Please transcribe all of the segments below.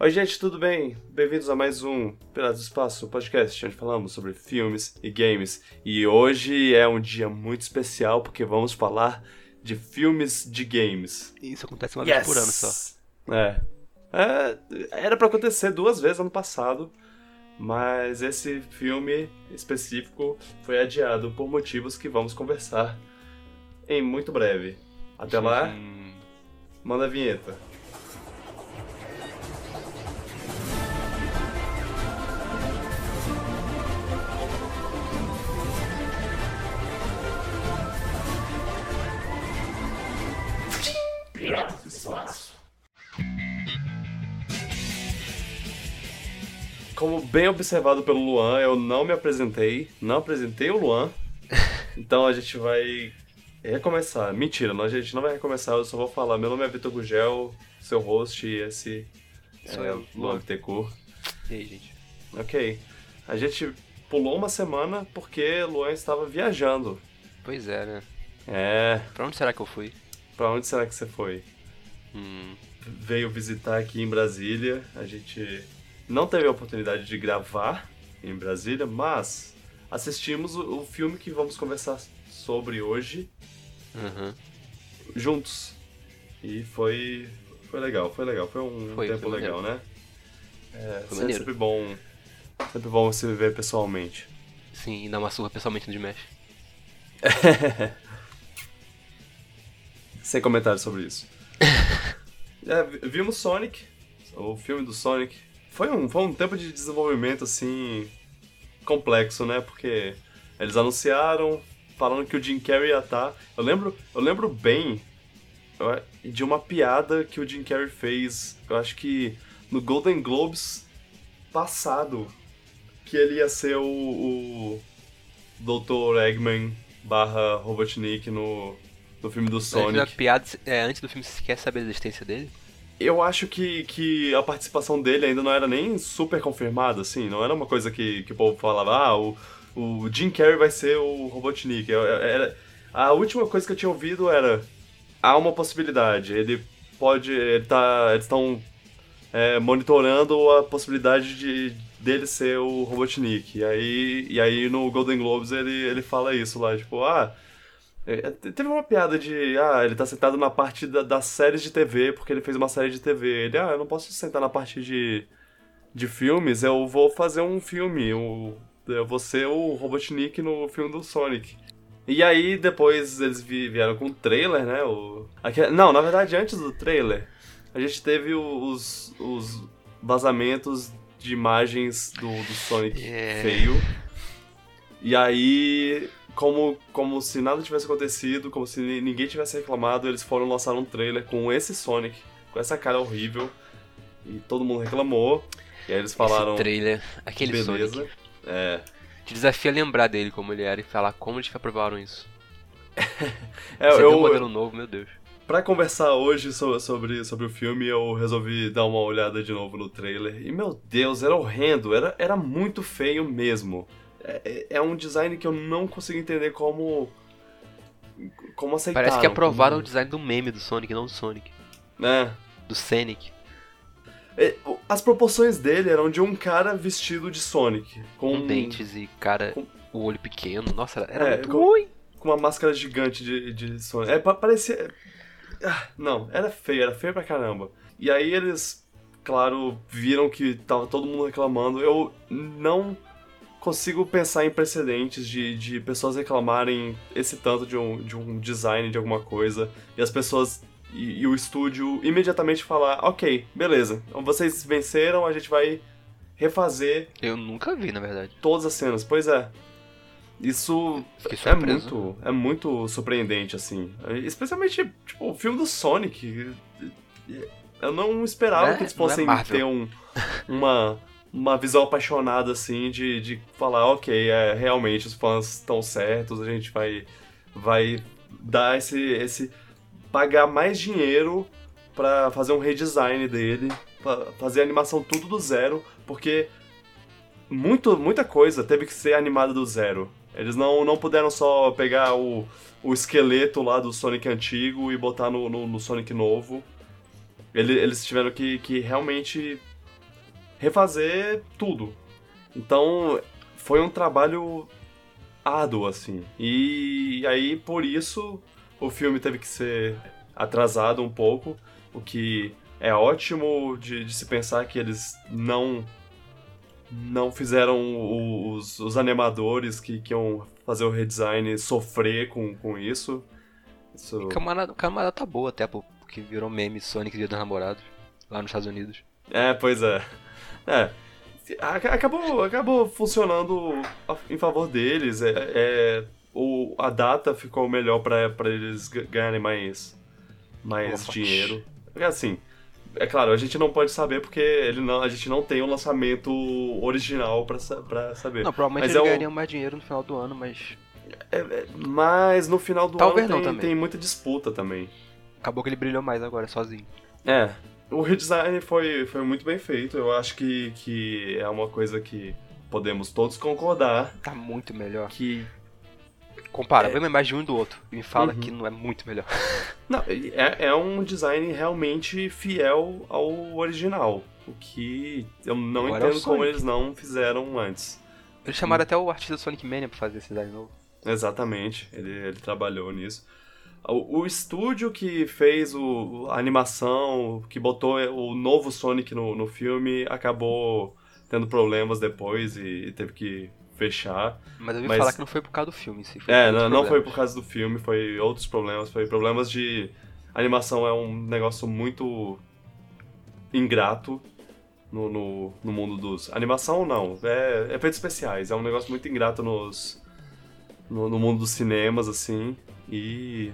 Oi, gente, tudo bem? Bem-vindos a mais um Piratas do Espaço, podcast onde falamos sobre filmes e games. E hoje é um dia muito especial porque vamos falar de filmes de games. Isso acontece uma vez por ano só. É. é era para acontecer duas vezes ano passado, mas esse filme específico foi adiado por motivos que vamos conversar em muito breve. Até lá, manda a vinheta. Como bem observado pelo Luan, eu não me apresentei, não apresentei o Luan. Então a gente vai recomeçar. Mentira, a gente não vai recomeçar, eu só vou falar. Meu nome é Vitor Gugel, seu host, e esse Sou é eu, Luan Bittencourt. E aí, gente? Ok. A gente pulou uma semana porque Luan estava viajando. Pois é, né? É. Pra onde será que eu fui? Pra onde será que você foi? Hum, Veio visitar aqui em Brasília. A gente não teve a oportunidade de gravar em Brasília, mas assistimos o, o filme que vamos conversar sobre hoje uhum. juntos. E foi foi legal, foi legal, foi um Foi, tempo foi legal, né? É, Foi sempre, sempre bom, sempre bom se ver pessoalmente. Sim, e dar uma surra pessoalmente no Dimesh. Sem comentários sobre isso. É, vi- vimos Sonic, o filme do Sonic. Foi um, foi um tempo de desenvolvimento, assim, complexo, né? Porque eles anunciaram, falando que o Jim Carrey ia estar... Eu lembro, eu lembro bem de uma piada que o Jim Carrey fez, eu acho que no Golden Globes passado, que ele ia ser o, o Dr. Eggman barra Robotnik no, no filme do a Sonic. piada, é, antes do filme, você quer saber da existência dele? Eu acho que, que a participação dele ainda não era nem super confirmada, assim, não era uma coisa que, que o povo falava, ah, o, o Jim Carrey vai ser o Robotnik. Eu- Era, a última coisa que eu tinha ouvido era, há uma possibilidade, ele pode, ele tá, eles estão é, monitorando a possibilidade de dele ser o Robotnik. E aí, e aí no Golden Globes ele, ele fala isso lá, tipo, ah... é, Teve uma piada de, ah, ele tá sentado na parte da- das séries de TV, porque ele fez uma série de TV. Ele, ah, eu não posso sentar na parte de, de filmes, eu vou fazer um filme, eu, eu vou ser o Robotnik no filme do Sonic. E aí, depois eles vi- vieram com o trailer, né? O, aque- não, na verdade, antes do trailer, a gente teve os, os vazamentos de imagens do, do Sonic É. feio. E aí, como, como se nada tivesse acontecido, como se ni- ninguém tivesse reclamado, eles foram lançar um trailer com esse Sonic, com essa cara horrível. E todo mundo reclamou. E aí eles falaram. Esse trailer, aquele beleza. Sonic. É. Te desafia a lembrar dele como ele era e falar como eles aprovaram isso. É, Você vê um eu, modelo novo, meu Deus. Pra conversar hoje so- sobre, sobre o filme, eu resolvi dar uma olhada de novo no trailer. E meu Deus, era horrendo, era, era muito feio mesmo. É, é- é um design que eu não consigo entender como. Como aceitar. Parece que aprovaram o design do meme do Sonic, não do Sonic. né? Do Sonic. É, As proporções dele eram de um cara vestido de Sonic. Com, Com dentes e cara, com- o olho pequeno. Nossa, era, era É, muito com- ruim. com uma máscara gigante de, de Sonic. É, pa- parecia. Ah, não, era feio, era feio pra caramba. E aí eles, claro, viram que tava todo mundo reclamando. Eu não consigo pensar em precedentes de, de pessoas reclamarem esse tanto de um, de um design de alguma coisa e as pessoas e, e o estúdio imediatamente falar: ok, beleza, então vocês venceram, a gente vai refazer Eu nunca vi, na verdade. todas as cenas. Pois é. Isso é muito, é muito surpreendente, assim. Especialmente, tipo, o filme do Sonic. Eu não esperava é- que eles é fossem Marvel. ter um, uma, uma visão apaixonada, assim, de, de falar, ok, é, realmente os fãs estão certos, a gente vai, vai dar esse, esse... pagar mais dinheiro pra fazer um redesign dele, fazer a animação tudo do zero, porque muito, muita coisa teve que ser animada do zero. Eles não, não puderam só pegar o, o esqueleto lá do Sonic antigo e botar no, no, no Sonic novo. Ele- eles tiveram que, que realmente refazer tudo. Então, foi um trabalho árduo, assim. E aí, por isso, o filme teve que ser atrasado um pouco, o que é ótimo de, de se pensar que eles não não fizeram os, os animadores que, que iam fazer o redesign sofrer com, com isso. isso... E camarada, camarada tá boa até, porque virou meme Sonic Dia dos Namorados, lá nos Estados Unidos. É, pois é. É. Acabou, acabou funcionando em favor deles. É, é o, a data ficou melhor para eles ganharem mais, mais dinheiro. Assim, é claro, a gente não pode saber porque ele não, a gente não tem o um lançamento original pra, pra saber. Não, provavelmente mas eles é ganhariam mais dinheiro no final do ano, mas. É, é, mas no final do Talvez ano tem, tem, muita disputa também. Acabou que ele brilhou mais agora, sozinho. É. O redesign foi, foi muito bem feito. Eu acho que, que é uma coisa que podemos todos concordar. Tá muito melhor. Que Compara, é... vê uma imagem de um do outro e me fala uhum. que não é muito melhor. Não, é, é um design realmente fiel ao original. O que eu não Agora é entendo é como eles não fizeram antes. Eles chamaram hum. até o artista Sonic Mania pra fazer esse design novo. Exatamente, ele, ele trabalhou nisso. O, o estúdio que fez o, a animação, que botou o novo Sonic no, no filme, acabou tendo problemas depois e, e teve que fechar. Mas eu ouvi mas... falar que não foi por causa do filme, sim. é, não, não foi por causa do filme, foi outros problemas, foi problemas de... animação é um negócio muito ingrato no, no, no mundo dos... Animação não, é efeitos especiais, é um negócio muito ingrato nos... No, no mundo dos cinemas, assim, e...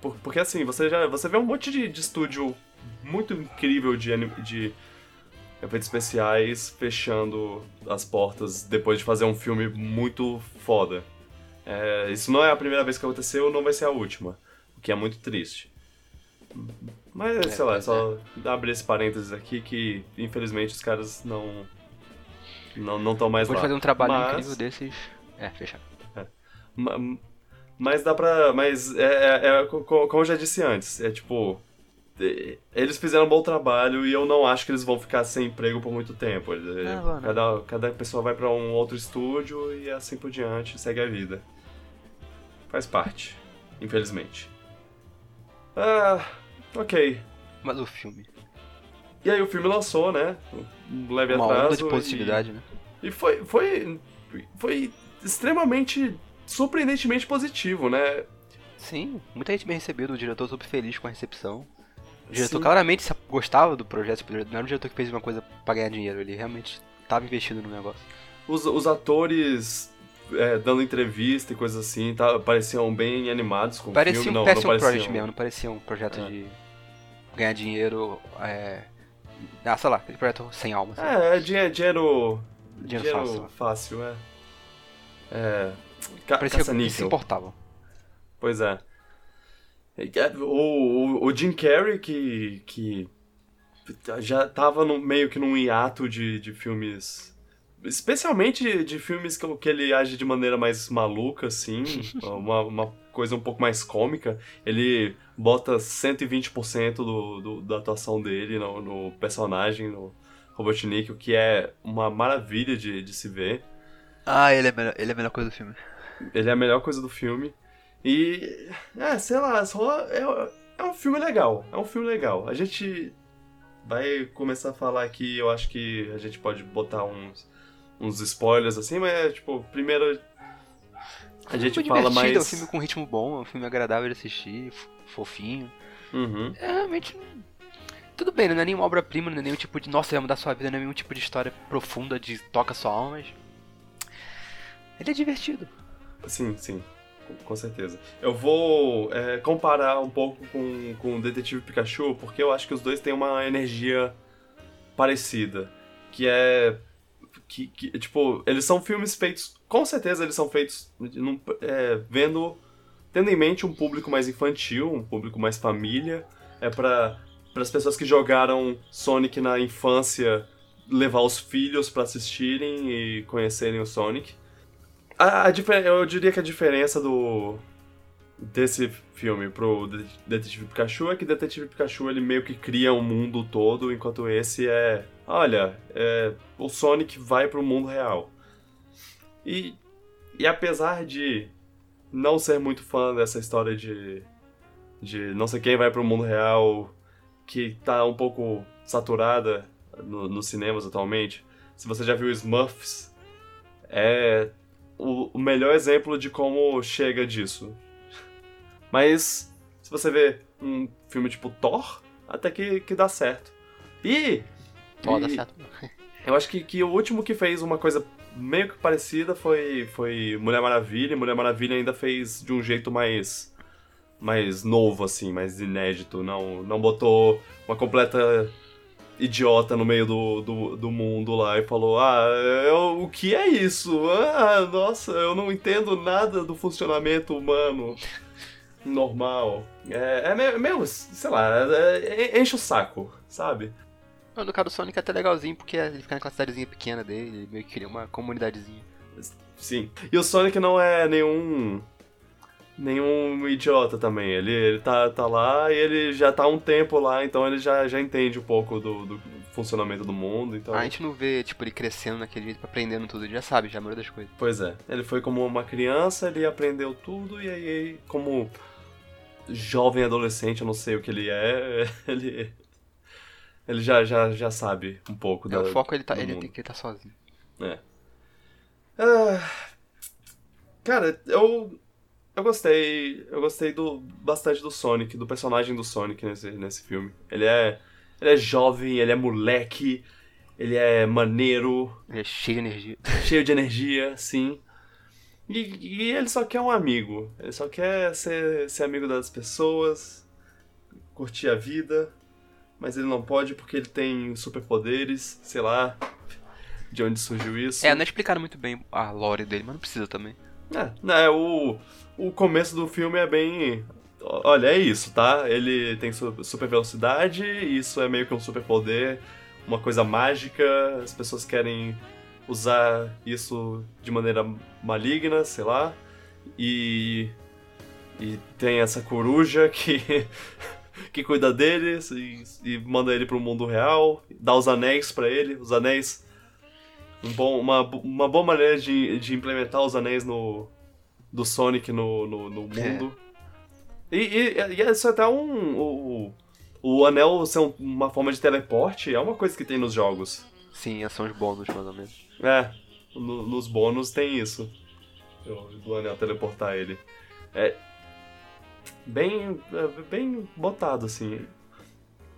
Por, porque assim, você já você vê um monte de, de estúdio muito incrível de, de efeitos especiais fechando as portas depois de fazer um filme muito foda. É, isso não é a primeira vez que aconteceu, não vai ser a última, o que é muito triste. Mas, é, sei lá, é só é. abrir esse parênteses aqui que, infelizmente, os caras não não estão mais Pode lá. fazer um trabalho mas... incrível desses... É, fechado. É. Mas dá pra... Mas, é, é, é, como eu já disse antes, é tipo eles fizeram um bom trabalho e eu não acho que eles vão ficar sem emprego por muito tempo. Ah, cada, cada pessoa vai para um outro estúdio e assim por diante, segue a vida. Faz parte, infelizmente. Ah, ok. Mas o filme. E aí o filme lançou, né? Um leve Uma atraso. Onda de positividade, e, né? E foi, foi, foi extremamente, surpreendentemente positivo, né? Sim, muita gente bem recebeu, o diretor super feliz com a recepção. O diretor Sim. claramente gostava do projeto, tipo, não era um diretor que fez uma coisa pra ganhar dinheiro, ele realmente estava investido no negócio. Os, os atores é, dando entrevista e coisas assim, tá, pareciam bem animados com parecia o filme. Um não, não parecia um project mesmo, não parecia um projeto é. de ganhar dinheiro, é... Ah, sei lá, aquele projeto sem alma. Assim. É, é dinheiro... Dinheiro, dinheiro fácil. fácil, é. É... Ca parecia que se importavam. Pois é. O, o, o Jim Carrey, que, que já tava no, meio que num hiato de, de filmes. Especialmente de filmes que, que ele age de maneira mais maluca, assim, uma, uma coisa um pouco mais cômica. Ele bota 120% do, do, da atuação dele no, no personagem, no Robotnik, o que é uma maravilha de, de se ver. Ah, ele é, melhor, ele é a melhor coisa do filme. Ele é a melhor coisa do filme. E. É, sei lá, só. É, é um filme legal. É um filme legal. A gente vai começar a falar aqui, eu acho que a gente pode botar uns, uns spoilers assim, mas, tipo, primeiro. A gente fala mais. É um filme com ritmo bom, é um filme agradável de assistir, fofinho. Uhum. É realmente. Tudo bem, não é nenhuma obra-prima, não é nenhum tipo de. Nossa, vai mudar sua vida, não é nenhum tipo de história profunda de toca sua alma, mas. Ele é divertido. Sim, sim com certeza. Eu vou é, comparar um pouco com, com o Detetive Pikachu, porque eu acho que os dois têm uma energia parecida. Que é. Que, que tipo, eles são filmes feitos. Com certeza eles são feitos num, é, vendo. Tendo em mente um público mais infantil, um público mais família. É para as pessoas que jogaram Sonic na infância levar os filhos para assistirem e conhecerem o Sonic. A, a, eu diria que a diferença do desse filme pro Detetive Pikachu é que Detetive Pikachu ele meio que cria um mundo todo, enquanto esse é olha, é, o Sonic vai pro mundo real. E, e apesar de não ser muito fã dessa história de, de não sei quem vai pro mundo real, que tá um pouco saturada no, nos cinemas atualmente, se você já viu Smurfs, é o, o melhor exemplo de como chega disso. Mas, se você vê um filme tipo Thor, até que, que dá certo. E. E dá certo. Eu acho que, que o último que fez uma coisa meio que parecida foi, foi Mulher Maravilha. E Mulher Maravilha ainda fez de um jeito mais. mais novo, assim, mais inédito. Não, não botou uma completa idiota no meio do, do, do mundo lá e falou: Ah, eu, o que é isso? Ah, nossa, eu não entendo nada do funcionamento humano normal. É, é meio, sei lá, é- enche o saco, sabe? No caso do Sonic é até legalzinho, porque ele fica naquela cidadezinha pequena dele, ele meio que cria uma comunidadezinha. Sim. E o Sonic não é nenhum. Nenhum idiota também. Ele, ele tá, tá lá e ele já tá há um tempo lá, então ele já, já entende um pouco do, do funcionamento do mundo. Então... A gente não vê, tipo, ele crescendo naquele jeito, aprendendo tudo, ele já sabe, já a maioria das coisas. Pois é. Ele foi como uma criança, ele aprendeu tudo e aí, como jovem adolescente, eu não sei o que ele é, ele. Ele já, já, já sabe um pouco É, da, o foco ele tá, ele mundo. tem que estar sozinho. É. Ah, cara, eu eu gostei, eu gostei do bastante do Sonic, do personagem do Sonic nesse, nesse filme. Ele é ele é jovem, ele é moleque, ele é maneiro, Ele é cheio de energia. cheio de energia, sim. E, e ele só quer um amigo. Ele só quer ser, ser amigo das pessoas, curtir a vida, mas ele não pode porque ele tem superpoderes, sei lá de onde surgiu isso. É, não é explicado muito bem a lore dele, mas não precisa também. É, né, o, o começo do filme é bem. Olha, é isso, tá? Ele tem su- super velocidade, isso é meio que um superpoder, uma coisa mágica, as pessoas querem usar isso de maneira maligna, sei lá. E. E tem essa coruja que. que cuida dele e, e manda ele pro mundo real, dá os anéis pra ele, os anéis um bom, uma, uma boa maneira de, de implementar os anéis no, do Sonic no, no, no mundo. E, e, e isso é até um. O, o anel ser um- uma forma de teleporte é uma coisa que tem nos jogos. Sim, são os bônus, mais ou menos. É, no- nos bônus tem isso. Do, do anel teleportar ele. É. Bem. é bem botado, assim.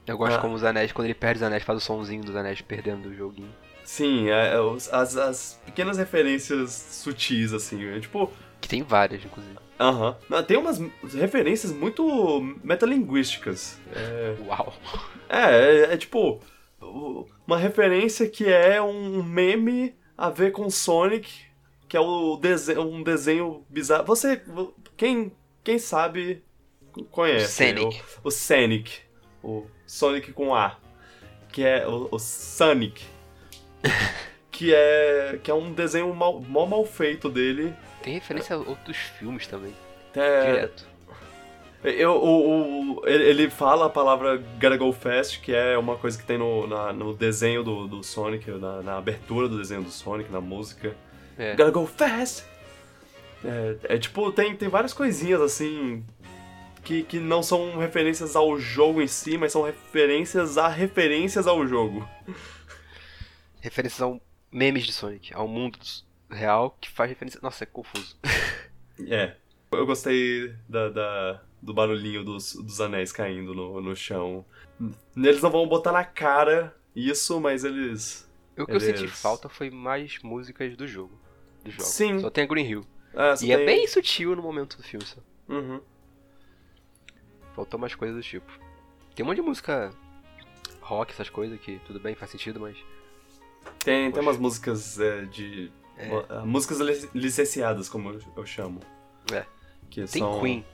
Eu gosto Ah. como os anéis, quando ele perde os anéis, faz o sonzinho dos anéis perdendo do joguinho. Sim, é, é, as, as pequenas referências sutis, assim. é tipo. Que tem várias, inclusive. Aham. Não, Tem umas referências muito metalinguísticas. É, Uau. é, é, é tipo. Uma referência que é um meme a ver com Sonic, que é o desenho, um desenho bizarro. Você. Quem, quem sabe conhece. Sonic. O, o Sonic. O Sonic com A. Que é o, o Sonic. que é. Que é um desenho mal, mó mal feito dele. Tem referência a outros filmes também. É, Direto. Eu, o, o- ele fala a palavra Gotta Go Fast, que é uma coisa que tem no, na- no desenho do, do Sonic, na, na abertura do desenho do Sonic, na música. É. Gotta Go Fast! É, é tipo, tem, tem várias coisinhas assim. Que, que não são referências ao jogo em si, mas são referências a referências ao jogo. Referências ao memes de Sonic, ao mundo real que faz referência. Nossa, é confuso. É. Eu gostei da, da- do barulhinho dos, dos anéis caindo no, no chão. Eles não vão botar na cara isso, mas eles. O que eu senti Eles- falta foi mais músicas do jogo. Do jogo. Sim. Só tem a Green Hill. Ah, só E é tem- bem sutil no momento do filme, só. Uhum. Faltou mais coisas do tipo. Tem um monte de música rock, essas coisas, que tudo bem, faz sentido, mas. Tem, tem umas músicas é, de. É. ah, Músicas li- licenciadas, como eu, chamo. É. Que Tem são... Queen,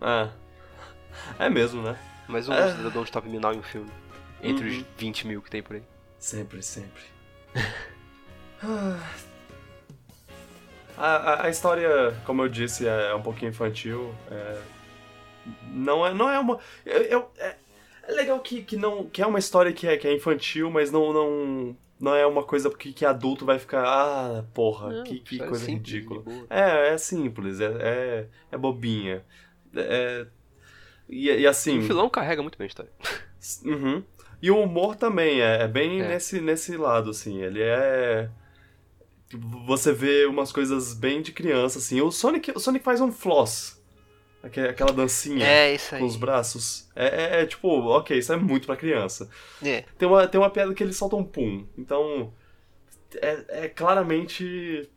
Ah. É mesmo, né? mas um da Don't Stop Me Now em um filme. Entre Uhum. os 20 mil que tem por aí. Sempre, sempre. Ah. a, a, a história, como eu disse, é um pouquinho infantil. é- Não, é, não é uma. Eu, eu- é, É legal que, que, não, que é uma história que é, que é infantil, mas não, não, não é uma coisa que, que adulto vai ficar, ah, porra, Não, que, que história coisa simples, ridícula. É, é simples, é, é, é bobinha. É, e, e assim. O filão carrega muito bem a história. Uhum. E o humor também é, é bem É. Nesse, nesse lado, assim. Ele é. Você vê umas coisas bem de criança, assim. O Sonic, o Sonic faz um floss. Aque- Aquela dancinha É, isso aí. com os braços. É, é- é tipo, ok, isso é muito pra criança. É. Tem uma, tem uma piada que ele solta um pum. Então. É, é claramente.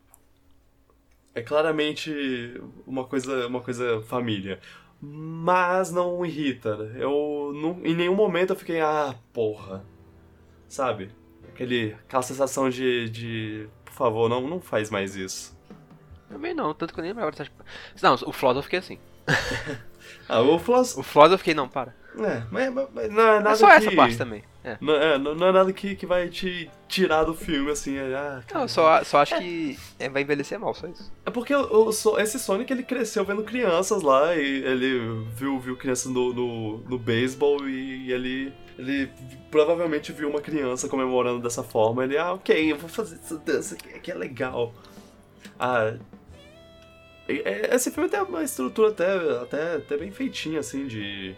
É claramente uma coisa, uma coisa família. Mas não irrita. Eu. Não, em nenhum momento eu fiquei, ah, porra. Sabe? Aquele, aquela sensação de, de. Por favor, não, não faz mais isso. Também não, tanto que eu nem lembrava dessas... Não, o Floss eu fiquei assim. Ah, o Floss. O Floss eu fiquei, não, para. É, mas, mas- não é nada É só que, essa parte também. É. Não é, não, é nada que, que vai te tirar do filme, assim. é, Ah, Não, eu só, só acho que é, vai envelhecer mal, só isso. É porque o, o So- esse Sonic ele cresceu vendo crianças lá e ele viu, viu crianças no, no, no beisebol e ele, ele provavelmente viu uma criança comemorando dessa forma. Ele, ah, ok, eu vou fazer essa dança aqui, que é legal. Ah. E- Esse filme tem uma estrutura até, até, até bem feitinha, assim, de.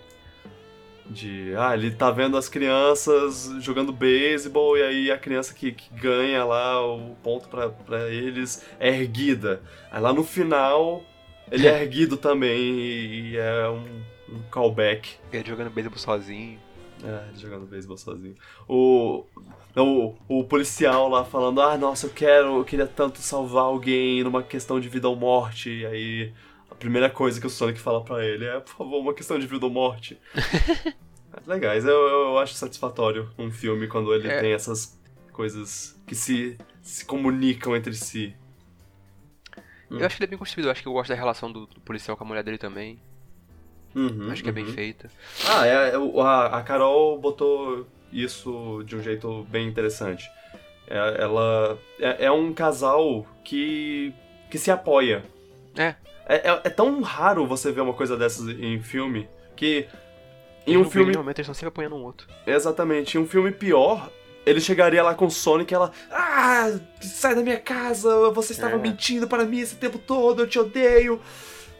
De. Ah, ele tá vendo as crianças jogando beisebol e aí a criança que, que ganha lá o ponto pra, pra eles é erguida. Aí lá no final ele é erguido também e, e é um, um callback. Ele jogando beisebol sozinho. É, ele jogando beisebol sozinho. O, o, o policial lá falando, ah, nossa, eu quero, eu queria tanto salvar alguém numa questão de vida ou morte. E aí a primeira coisa que o Sonic fala pra ele é, por favor, uma questão de vida ou morte. Legais, eu, eu acho satisfatório um filme quando ele É. tem essas coisas que se, se comunicam entre si. Hum. Eu acho que ele é bem construído, eu acho que eu gosto da relação do, do policial com a mulher dele também. Uhum, acho que é bem uhum. feita. Ah, é, é, o- a, a Carol botou isso de um jeito bem interessante. É, ela é, é um casal que, que se apoia. É. É, é- é tão raro você ver uma coisa dessas em filme que em um filme Normalmente eles estão sempre apoiando um outro. exatamente em um filme pior ele chegaria lá com o Sonic e ela ah sai da minha casa você estava É. mentindo para mim esse tempo todo eu te odeio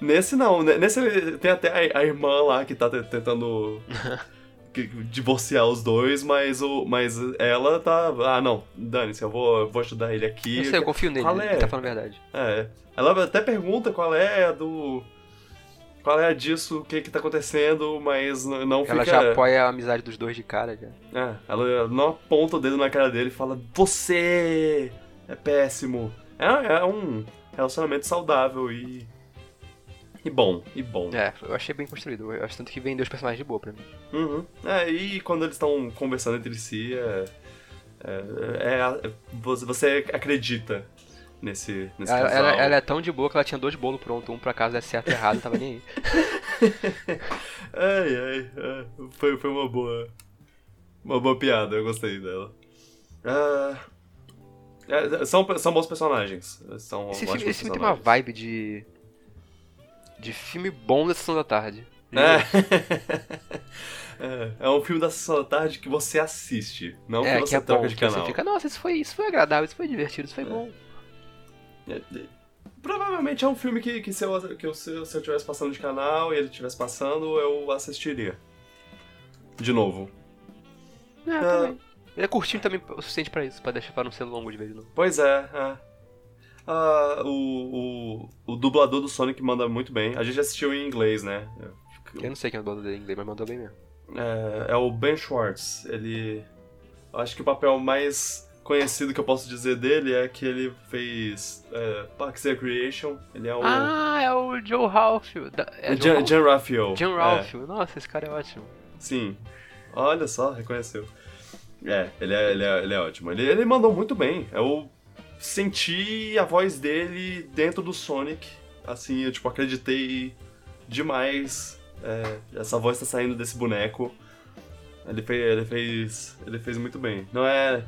nesse não né? nesse tem até a, a irmã lá que tá te- tentando divorciar os dois mas o mas ela tá ah não dane-se eu vou vou ajudar ele aqui Eu sei, eu confio nele, Qual ele é? tá falando a verdade. é. Ela até pergunta qual é a do. Qual é a disso, o que que tá acontecendo, mas não Ela fica. já apoia a amizade dos dois de cara já. É, ela não aponta o dedo na cara dele e fala: Você é péssimo. É, é um relacionamento saudável e. E bom, e bom. É, eu achei bem construído. Eu acho tanto que vendeu os personagens de boa pra mim. Uhum. É, e quando eles estão conversando entre si, é. É, é- é- você- acredita nesse, nesse Ela, ela- ela é tão de boa que ela tinha dois bolos prontos, um pra casa der certo e errado, tava nem aí. Ai, ai, ai. Foi, foi uma boa. Uma boa piada, eu gostei dela. Ah, é, são, são bons personagens. São Esse filme, esse filme tem uma vibe de. De filme bom da sessão da tarde. É. é. É um filme da sessão da tarde que você assiste, não É, que que você é bom, troca de que você canal. fica, nossa, isso foi, isso foi agradável, isso foi divertido, isso foi bom. É, é, Provavelmente é um filme que, que, se, eu, que eu, se eu estivesse passando de canal e ele estivesse passando, eu assistiria. De novo. É, também. Ele é curtinho também o suficiente pra isso, pra deixar pra não ser longo de vez de novo. Pois é, é. O, o, o dublador do Sonic manda muito bem. A gente assistiu em inglês, né? Eu não sei quem é o dono dele em inglês, mas mandou bem mesmo. É, é o Ben Schwartz. Ele. eu Acho que o papel mais conhecido que eu posso dizer dele é que ele fez é, Parks and Recreation. Ele é o. Ah, é o Joe Ralph. É Joe Jan, Ralph? Jan Raphael. John É, Ralph. Nossa, esse cara é ótimo. sim. Olha só, reconheceu. É, ele é, ele é, ele é ótimo. Ele, ele mandou muito bem. Eu senti a voz dele dentro do Sonic. Assim, eu tipo, acreditei demais. É, essa voz tá saindo desse boneco. Ele fez, ele fez. Ele fez muito bem. Não é.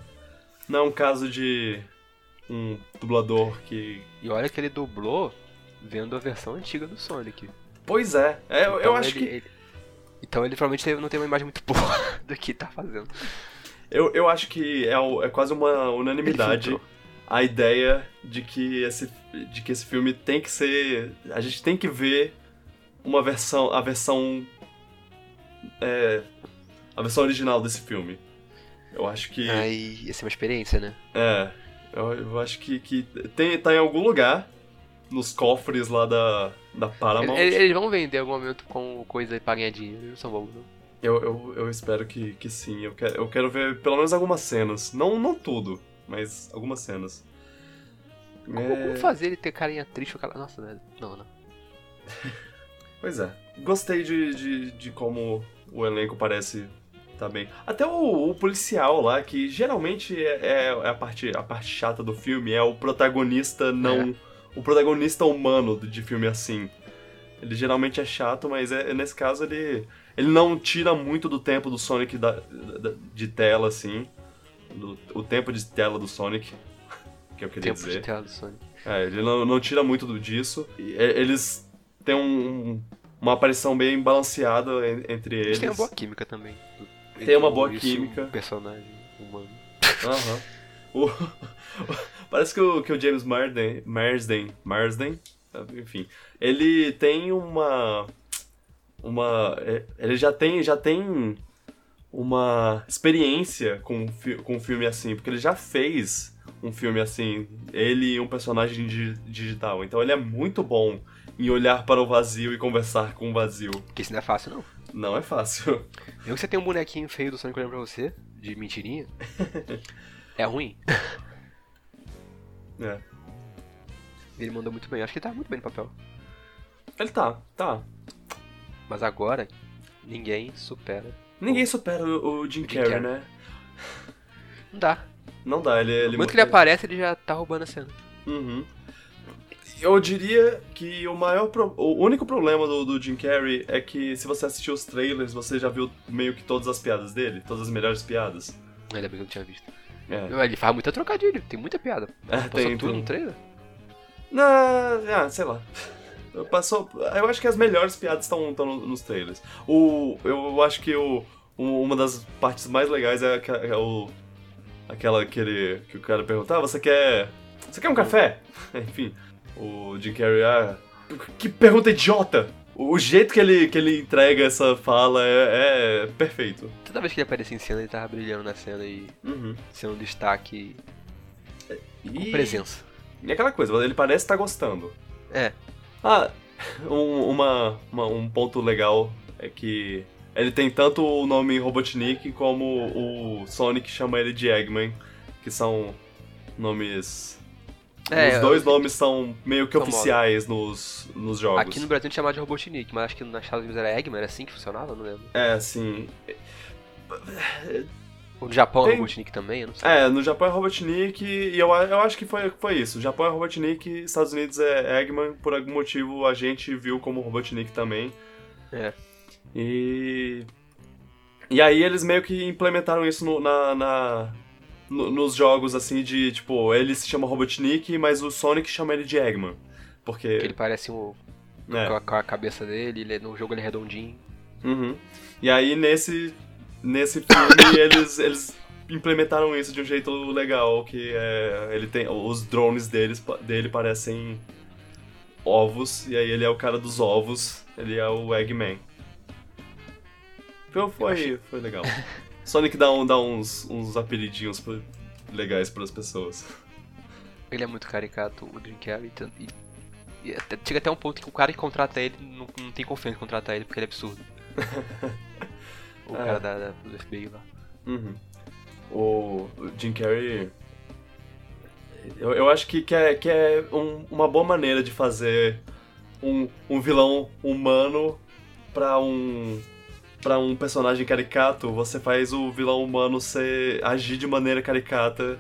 Não é um caso de um dublador que. E olha que ele dublou vendo a versão antiga do Sonic. Pois é. é eu, eu Então acho ele- que. ele- Então ele provavelmente não tem uma imagem muito boa do que tá fazendo. Eu, eu acho que é, é quase uma unanimidade a ideia de que, esse, de que esse filme tem que ser. A gente tem que ver uma versão. a versão. É, a versão original desse filme. Eu acho que. Aí, ia ser uma experiência, né? É. Eu, eu acho que, que tem, tá em algum lugar nos cofres lá da, da Paramount. Eles, eles vão vender em algum momento com coisa pra ganhar dinheiro, eles não são bobos, não. Eu, eu, eu espero que, que sim. Eu quero, eu quero ver pelo menos algumas cenas. Não, não tudo, mas algumas cenas. Como, é... como fazer ele ter carinha triste cara. Nossa, né? não, não. pois é. Gostei de, de, de como o elenco parece tá bem. Até o, o, policial lá, que geralmente é, é, é, a, parte, a parte chata do filme, é o protagonista não. É. O protagonista humano de filme assim. Ele geralmente é chato, mas é, nesse caso ele ele não tira muito do tempo do Sonic da, da, de tela, assim. Do, o tempo de tela do Sonic, que eu queria tempo dizer. de tela do Sonic. É, ele não, não tira muito do, disso. E, é, eles têm um, uma aparição bem balanceada entre eles. Tem uma boa química também. Tem uma boa química. personagem humano. Aham. Uhum. Parece que o, que o James Marsden, Marsden, Marsden, enfim, ele tem uma uma. É, ele já tem, já tem uma experiência com, com um filme assim, porque ele já fez um filme assim, ele e um personagem digital. Então ele é muito bom em olhar para o vazio e conversar com o vazio. Porque isso não é fácil, não. Não é fácil. Mesmo que você tem um bonequinho feio do Sonic olhando pra você, de mentirinha, é ruim. É. Ele mandou muito bem, acho que ele tá muito bem no papel. Ele tá, tá. Mas agora, ninguém supera. Ninguém supera o, o Jim, Carrey, Carrey, né? Não dá. Não dá, ele... ele no momento que ele aparece, ele já tá roubando a cena. Uhum. Eu diria que o maior... Pro... O único problema do, do Jim Carrey é que se você assistiu os trailers, você já viu meio que todas as piadas dele, todas as melhores piadas. Ainda bem que eu não tinha visto. É. Ele faz muita trocadilho, tem muita piada. É, Passou tem, tudo tem. no trailer? Não, ah, sei lá. Passou, eu acho que as melhores piadas estão nos trailers. O, eu acho que o, uma das partes mais legais é, é o, aquela que, ele, que o cara pergunta, ah, você quer. Você quer um café? Enfim, o Jim Carrey, ah, que pergunta idiota! O jeito que ele, que ele entrega essa fala é, é perfeito. Toda vez que ele aparecia em cena, ele tava brilhando na cena e uhum. sendo um destaque e... com presença. E aquela coisa, ele parece estar tá gostando. É. Ah, um, uma, uma, um ponto legal é que ele tem tanto o nome Robotnik como o Sonic chama ele de Eggman, que são nomes. É, Os dois eu... nomes são meio que oficiais nos, nos jogos. Aqui no Brasil a gente chamava de Robotnik, mas acho que nas Estados Unidos era Eggman, era assim que funcionava? Não lembro. É, assim. O Japão Tem... é Robotnik também, eu não sei. É, no Japão é Robotnik e eu, eu acho que foi, foi isso. O Japão é Robotnik, Estados Unidos é Eggman, por algum motivo a gente viu como Robotnik também. É. E. E aí eles meio que implementaram isso no, na, na no, nos jogos, assim, de tipo, ele se chama Robotnik, mas o Sonic chama ele de Eggman. Porque. Porque ele parece um. É. Com, a, com, a, cabeça dele, ele, no jogo ele é redondinho. Uhum. E aí nesse nesse filme eles, eles implementaram isso de um jeito legal, que é, ele tem os drones deles, dele parecem ovos, e aí ele é o cara dos ovos, ele é o Eggman. Então foi, achei... foi legal. Sonic dá, um, dá uns, uns apelidinhos pra, legais para as pessoas. Ele é muito caricato, o Dream Carrey, e, e até, chega até um ponto que o cara que contrata ele não, não tem confiança em contratar ele porque ele é absurdo. O é. cara da, da, do FBI lá. Uhum. O Jim Carrey. Eu, eu acho que, que é, que é um, uma boa maneira de fazer um, um vilão humano pra um. para um personagem caricato. Você faz o vilão humano ser, agir de maneira caricata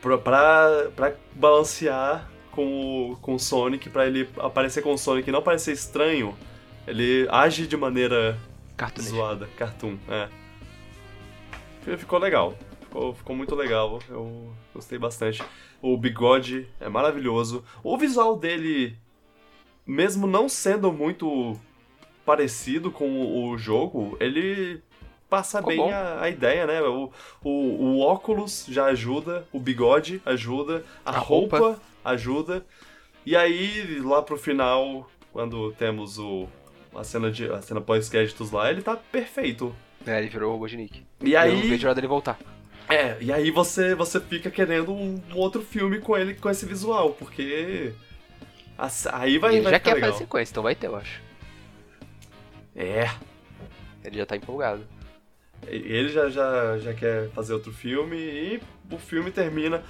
pra, pra, pra balancear com o, com o Sonic, pra ele aparecer com o Sonic e não parecer estranho. Ele age de maneira Cartunesco. zoada, cartoon, é. Ficou legal. Ficou, ficou muito legal. Eu gostei bastante. O bigode é maravilhoso. O visual dele, mesmo não sendo muito parecido com o jogo, ele passa Ficou bem a, a ideia, né? O, o, o óculos já ajuda, o bigode ajuda, a, A roupa. roupa. ajuda. E aí, lá pro final, quando temos o, a cena, de, a cena pós-créditos lá, ele tá perfeito. É, ele virou o Robotnik. E Eu aí, vejo a hora dele voltar. é, e aí você, você fica querendo um, um outro filme com ele, com esse visual, porque... a- aí vai, ele vai já quer legal. fazer sequência, então vai ter, eu acho. É, Ele já tá empolgado. ele já, já, já quer fazer outro filme e o filme termina...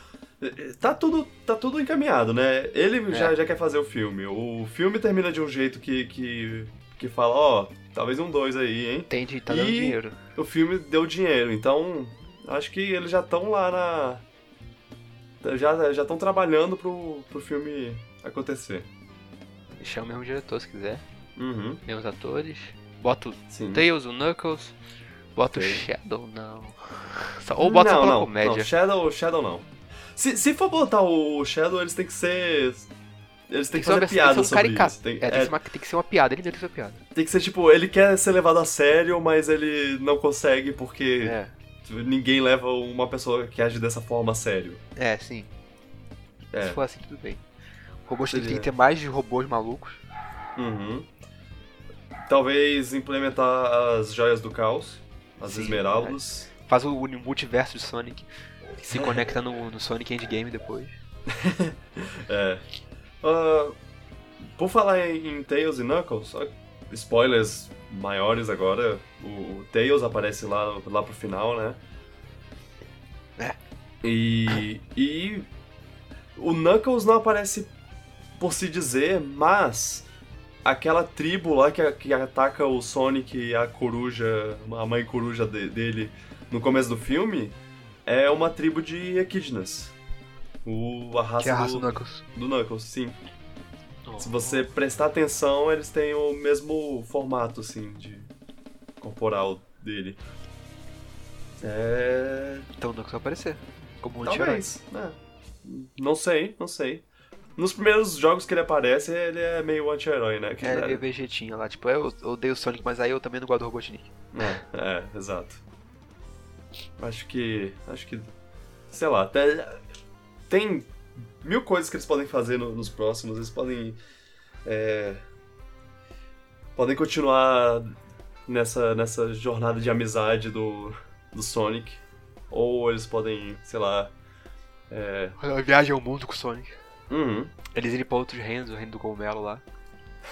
Tá tudo, tá tudo encaminhado, né? Ele já, É. já quer fazer o filme. O filme termina de um jeito que, que, que fala, ó, talvez um dois aí, hein? Entende? Tá dando E- dinheiro. o filme deu dinheiro, então acho que eles já estão lá na. Já já estão trabalhando pro, pro filme acontecer. Chama o mesmo diretor se quiser. Uhum, Mesmos atores. Bota o sim. Tails, o Knuckles. Bota Ok. o Shadow, não. Só- ou bota só não, pela não, comédia. Não, Shadow, Shadow não. Se, se for botar o Shadow, eles têm que ser. Eles têm que ser uma fazer versão- piada sobre isso. Tem, É, tem, é, que ser uma, tem que ser uma piada, ele tem que ser uma piada. tem que ser tipo, ele quer ser levado a sério, mas ele não consegue porque É, ninguém leva uma pessoa que age dessa forma a sério. é, sim. É. Se for assim, tudo bem. O robô tem que ter mais de robôs malucos. Uhum. Talvez implementar as joias do caos, as Sim, esmeraldas. Faz o multiverso de Sonic. Que se conecta no, no Sonic Endgame depois. É. Ah, por falar em, em Tails e Knuckles, spoilers maiores agora. O, o Tails aparece lá, lá pro final, né? É. E, e o Knuckles não aparece por se dizer, mas aquela tribo lá que, que ataca o Sonic e a coruja, a mãe coruja de- dele no começo do filme, é uma tribo de equidnas. O, a raça, Que é a raça do, do Knuckles. do Knuckles, sim. Se você prestar atenção, eles têm o mesmo formato, assim, de corporal dele. É. Então o Knuckles vai aparecer. Como um anti-herói. Talvez. né? Não sei, não sei. Nos primeiros jogos que ele aparece, ele é meio anti-herói, né? Que- É, ele é meio Vegetinha lá. Tipo, eu odeio o Sonic, mas aí eu também não gosto do Robotnik. É, é, exato. Acho que. Acho que. Sei lá, até, tem mil coisas que eles podem fazer no- nos próximos. Eles podem. é, podem continuar nessa, nessa jornada de amizade do, do Sonic. Ou eles podem, sei lá. É, Viagem ao mundo com o Sonic. uhum. Eles irem pra outros reinos, o reino do cogumelo lá.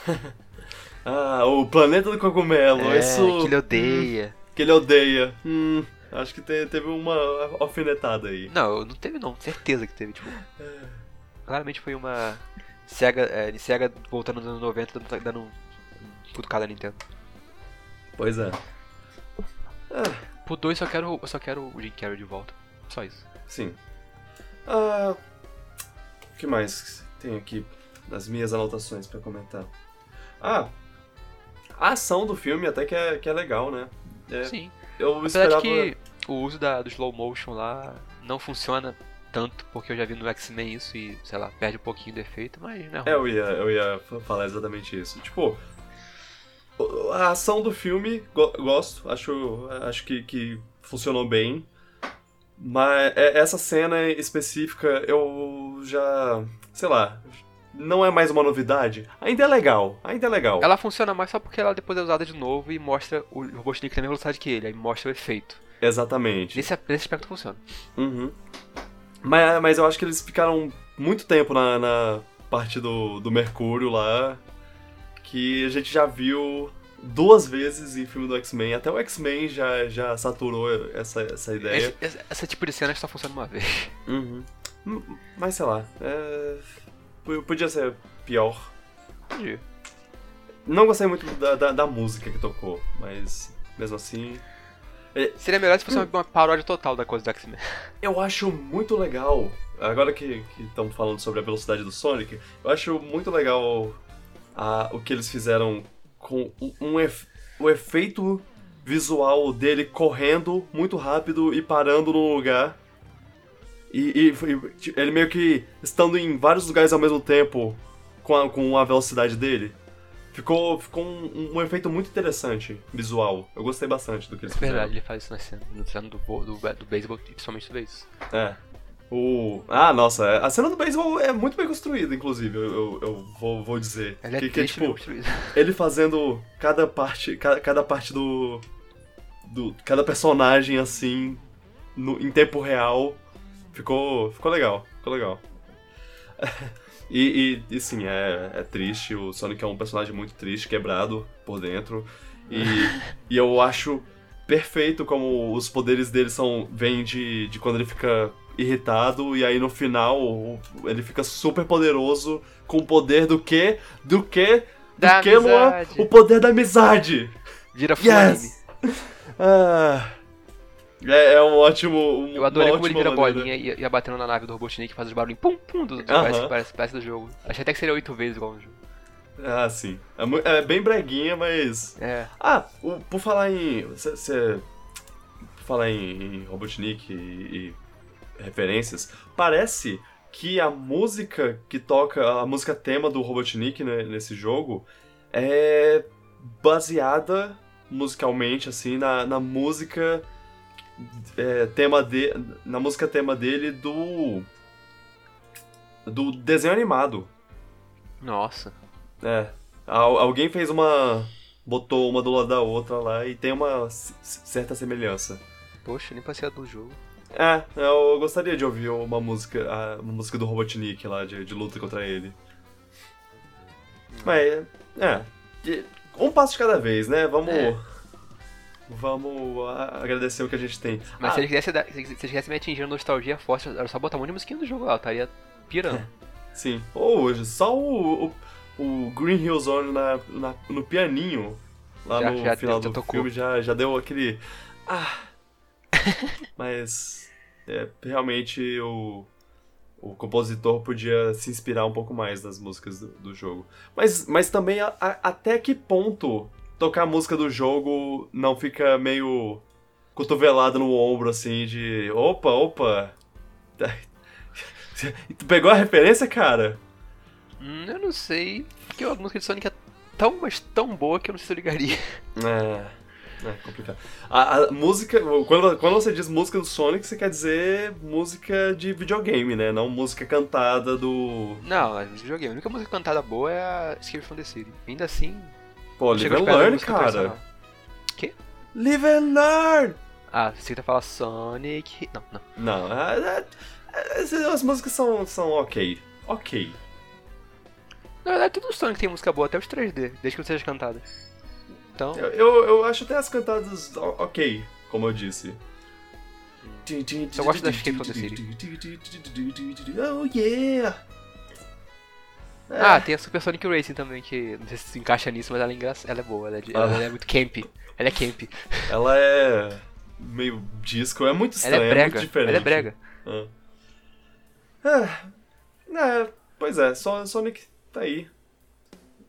Ah, o planeta do cogumelo. é, isso. que ele odeia. que ele odeia. Hum, acho que te- teve uma alfinetada aí. Não, não teve não, certeza que teve, tipo. Claramente foi uma. Sega, é, Sega voltando nos anos 90 dando, dando um cutucada da Nintendo. Pois é. Pro 2 só quero, só quero o Jim Carrey de volta. Só isso. Sim. Ah, o que mais tem aqui nas minhas anotações pra comentar? Ah, a ação do filme até que é, que é legal, né? É, Sim. Eu Apesar esperava. que o uso da, do slow motion lá não funciona tanto, porque eu já vi no X-Men isso e, sei lá, perde um pouquinho do efeito, mas não é ruim. É, eu ia, eu ia fa- falar exatamente isso. Tipo, a ação do filme, go- gosto, acho, acho que, que funcionou bem. Mas é- essa cena específica eu já. sei lá. Não é mais uma novidade. Ainda é legal, ainda é legal. Ela funciona mais só porque ela depois é usada de novo e mostra o Robotnik na mesma velocidade que ele, aí mostra o efeito. Exatamente. Nesse, nesse aspecto funciona. Uhum. Mas, mas eu acho que eles ficaram muito tempo na, na parte do, do Mercúrio lá, que a gente já viu duas vezes em filme do X-Men. Até o X-Men já, já saturou essa, essa ideia. Esse, esse tipo de cena só funciona uma vez. Uhum. Hum, Mas sei lá, é... podia ser pior. Entendi. Não gostei muito da, da, da música que tocou, mas mesmo assim. Seria melhor se fosse uma, uma paródia total da coisa do X-Men. Eu acho muito legal, agora que estamos falando sobre a velocidade do Sonic, eu acho muito legal a- o que eles fizeram com um, um ef- o efeito visual dele correndo muito rápido e parando num lugar. E, e ele meio que estando em vários lugares ao mesmo tempo com a, com a velocidade dele. ficou, ficou um, um efeito muito interessante, visual. Eu gostei bastante do que eles É verdade, fizeram. ele faz isso na cena, no cena do, do, do beisebol, principalmente do beisebol. É. O... Ah, nossa, a cena do beisebol é muito bem construída, inclusive, eu, eu, eu vou, vou dizer. Ele é que, que, tipo, ele fazendo cada parte, cada, cada parte do, do. Cada personagem assim, no, em tempo real, ficou, ficou legal. Ficou legal. E, e, e sim, é, é triste. O Sonic é um personagem muito triste, quebrado por dentro. E, e eu acho perfeito como os poderes dele são. vêm de, de quando ele fica irritado, e aí no final ele fica super poderoso com o poder do quê? Do quê? Do que. O poder da amizade! Vira. Yes! Ah, é, é um ótimo. Um, Eu adorei como ele vira maneira. bolinha e ia, batendo na nave do Robotnik e faz os barulhinhos pum pum do, do Aham. parece, parece, parece do jogo. Achei até que seria oito vezes igual no jogo. Ah, sim. É, é bem breguinha, mas. É. Ah, o- por falar em. Você. Por falar em, em Robotnik e, e referências, parece que a música que toca, a música tema do Robotnik né, nesse jogo é baseada musicalmente, assim, na, na música é, tema de, na música tema dele do do desenho animado. Nossa. É. Al- alguém fez uma. botou uma do lado da outra lá e tem uma certa semelhança. Poxa, nem passei a do jogo. É, eu gostaria de ouvir uma música, a- uma música do Robotnik lá, de, de luta contra ele. Mas, é. Um passo de cada vez, né? Vamos. É. Vamos agradecer o que a gente tem. Mas Ah, se ele quisesse, dar- se me atingir nostalgia forte, era só botar um monte de musiquinha do jogo lá, eu estaria pirando. Sim. Ou hoje, só o, o, o Green Hill Zone na, na- no pianinho, lá Já- no já final do tocou. filme, já, já deu aquele. Ah! Mas é, realmente o, o compositor podia se inspirar um pouco mais nas músicas do, do jogo. Mas, mas também a- a- até que ponto tocar a música do jogo não fica meio cotovelado no ombro, assim, de opa, opa. Tu pegou a referência, cara? Hum, eu não sei, porque a música de Sonic é tão, mas tão boa que eu não sei se eu ligaria. É. É complicado. A, a música. Quando, quando você diz música do Sonic, você quer dizer música de videogame, né? Não música cantada do. Não, a videogame. A única música cantada boa é a Escape from the City. Ainda assim, Pô, Live and Learn, cara. tradicional. Live and Learn! Ah, você tá falar Sonic. Não, não. Não, é, é, é, as músicas são, são ok. Ok. Na verdade, todo Sonic tem música boa, até os 3D, desde que não seja cantada. Então, Eu, eu, eu acho até as cantadas ok, como eu disse. Eu gosto da Escape from the City. Oh yeah! É. Ah, tem a Super Sonic Racing também, que não sei se se encaixa nisso, mas ela é, engra... ela é boa, ela é, de- Ah. ela é muito camp. Ela é camp. Ela é meio disco, é muito Ela estranha, é é, brega. muito diferente. ela é brega. Ah. É, é, pois é, Sonic tá aí.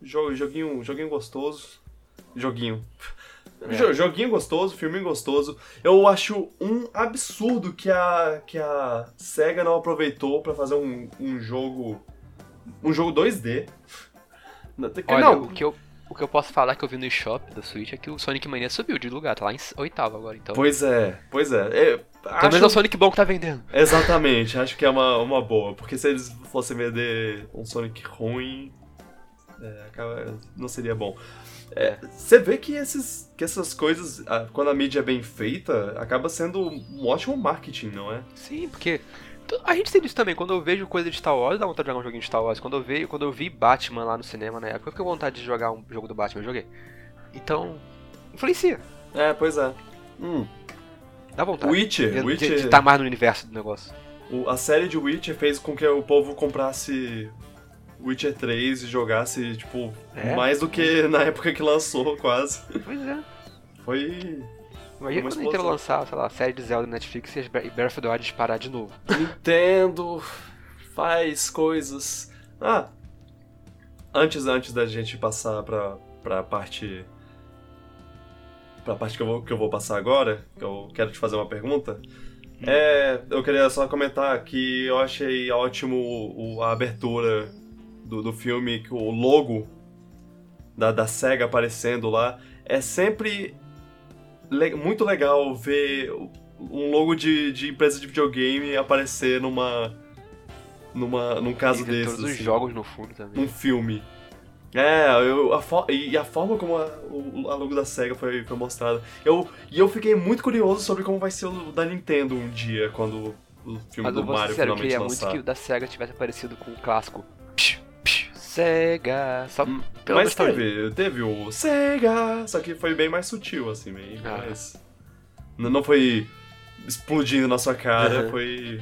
Jo- joguinho, joguinho gostoso. Joguinho. É. Jo- joguinho gostoso, filminho gostoso. Eu acho um absurdo que a, que a SEGA não aproveitou pra fazer um, um jogo. Um jogo 2D. Não, Olha, não, o que, eu, o que eu posso falar que eu vi no eShop da Switch é que o Sonic Mania subiu de lugar, tá lá em oitavo agora, então. Pois é, pois é. é Pelo acho- menos é o Sonic bom que tá vendendo. Exatamente, acho que é uma, uma boa. Porque se eles fossem vender um Sonic ruim, é, acaba- não seria bom. É, Você vê que, esses, que essas coisas, quando a mídia é bem feita, acaba sendo um ótimo marketing, não é? Sim, porque. A gente tem isso também, quando eu vejo coisa de Star Wars, dá vontade de jogar um joguinho de Star Wars. Quando eu, vejo, quando eu vi Batman lá no cinema na época, eu fiquei com vontade de jogar um jogo do Batman, eu joguei. Então, influencia, É, pois é. Hum, dá vontade. Witcher, de, de, Witcher de estar mais no universo do negócio. o- a série de Witcher fez com que o povo comprasse Witcher 3 e jogasse, tipo, É? mais do que na época que lançou, quase. Pois é. Foi Imagina quando a Nintendo explosão. lançar, sei lá, a série de Zelda no Netflix e e Breath of the Wild disparar de novo. Nintendo faz coisas. Ah, antes antes da gente passar pra, pra parte pra parte que eu, vou, que eu vou passar agora, que eu quero te fazer uma pergunta. É, eu queria só comentar que eu achei ótimo o- a abertura do, do filme, que o logo da, da SEGA aparecendo lá. É sempre le muito legal ver um logo de, de empresa de videogame aparecer numa. numa num caso Tem desses. todos os assim, jogos no fundo também. Num filme. É, eu, a e a forma como a, o, a logo da SEGA foi, foi mostrada. Eu, e eu fiquei muito curioso sobre como vai ser o da Nintendo um dia, quando o filme Mas do eu Mario sincero, eu finalmente queria lançar. muito que o da SEGA tivesse aparecido com o clássico. Psh, SEGA. Só Hum, pela Mas nostalgia. teve, teve o Sega, só que foi bem mais sutil, assim, bem Ah. mais... N- Não foi explodindo na sua cara, Aham. foi...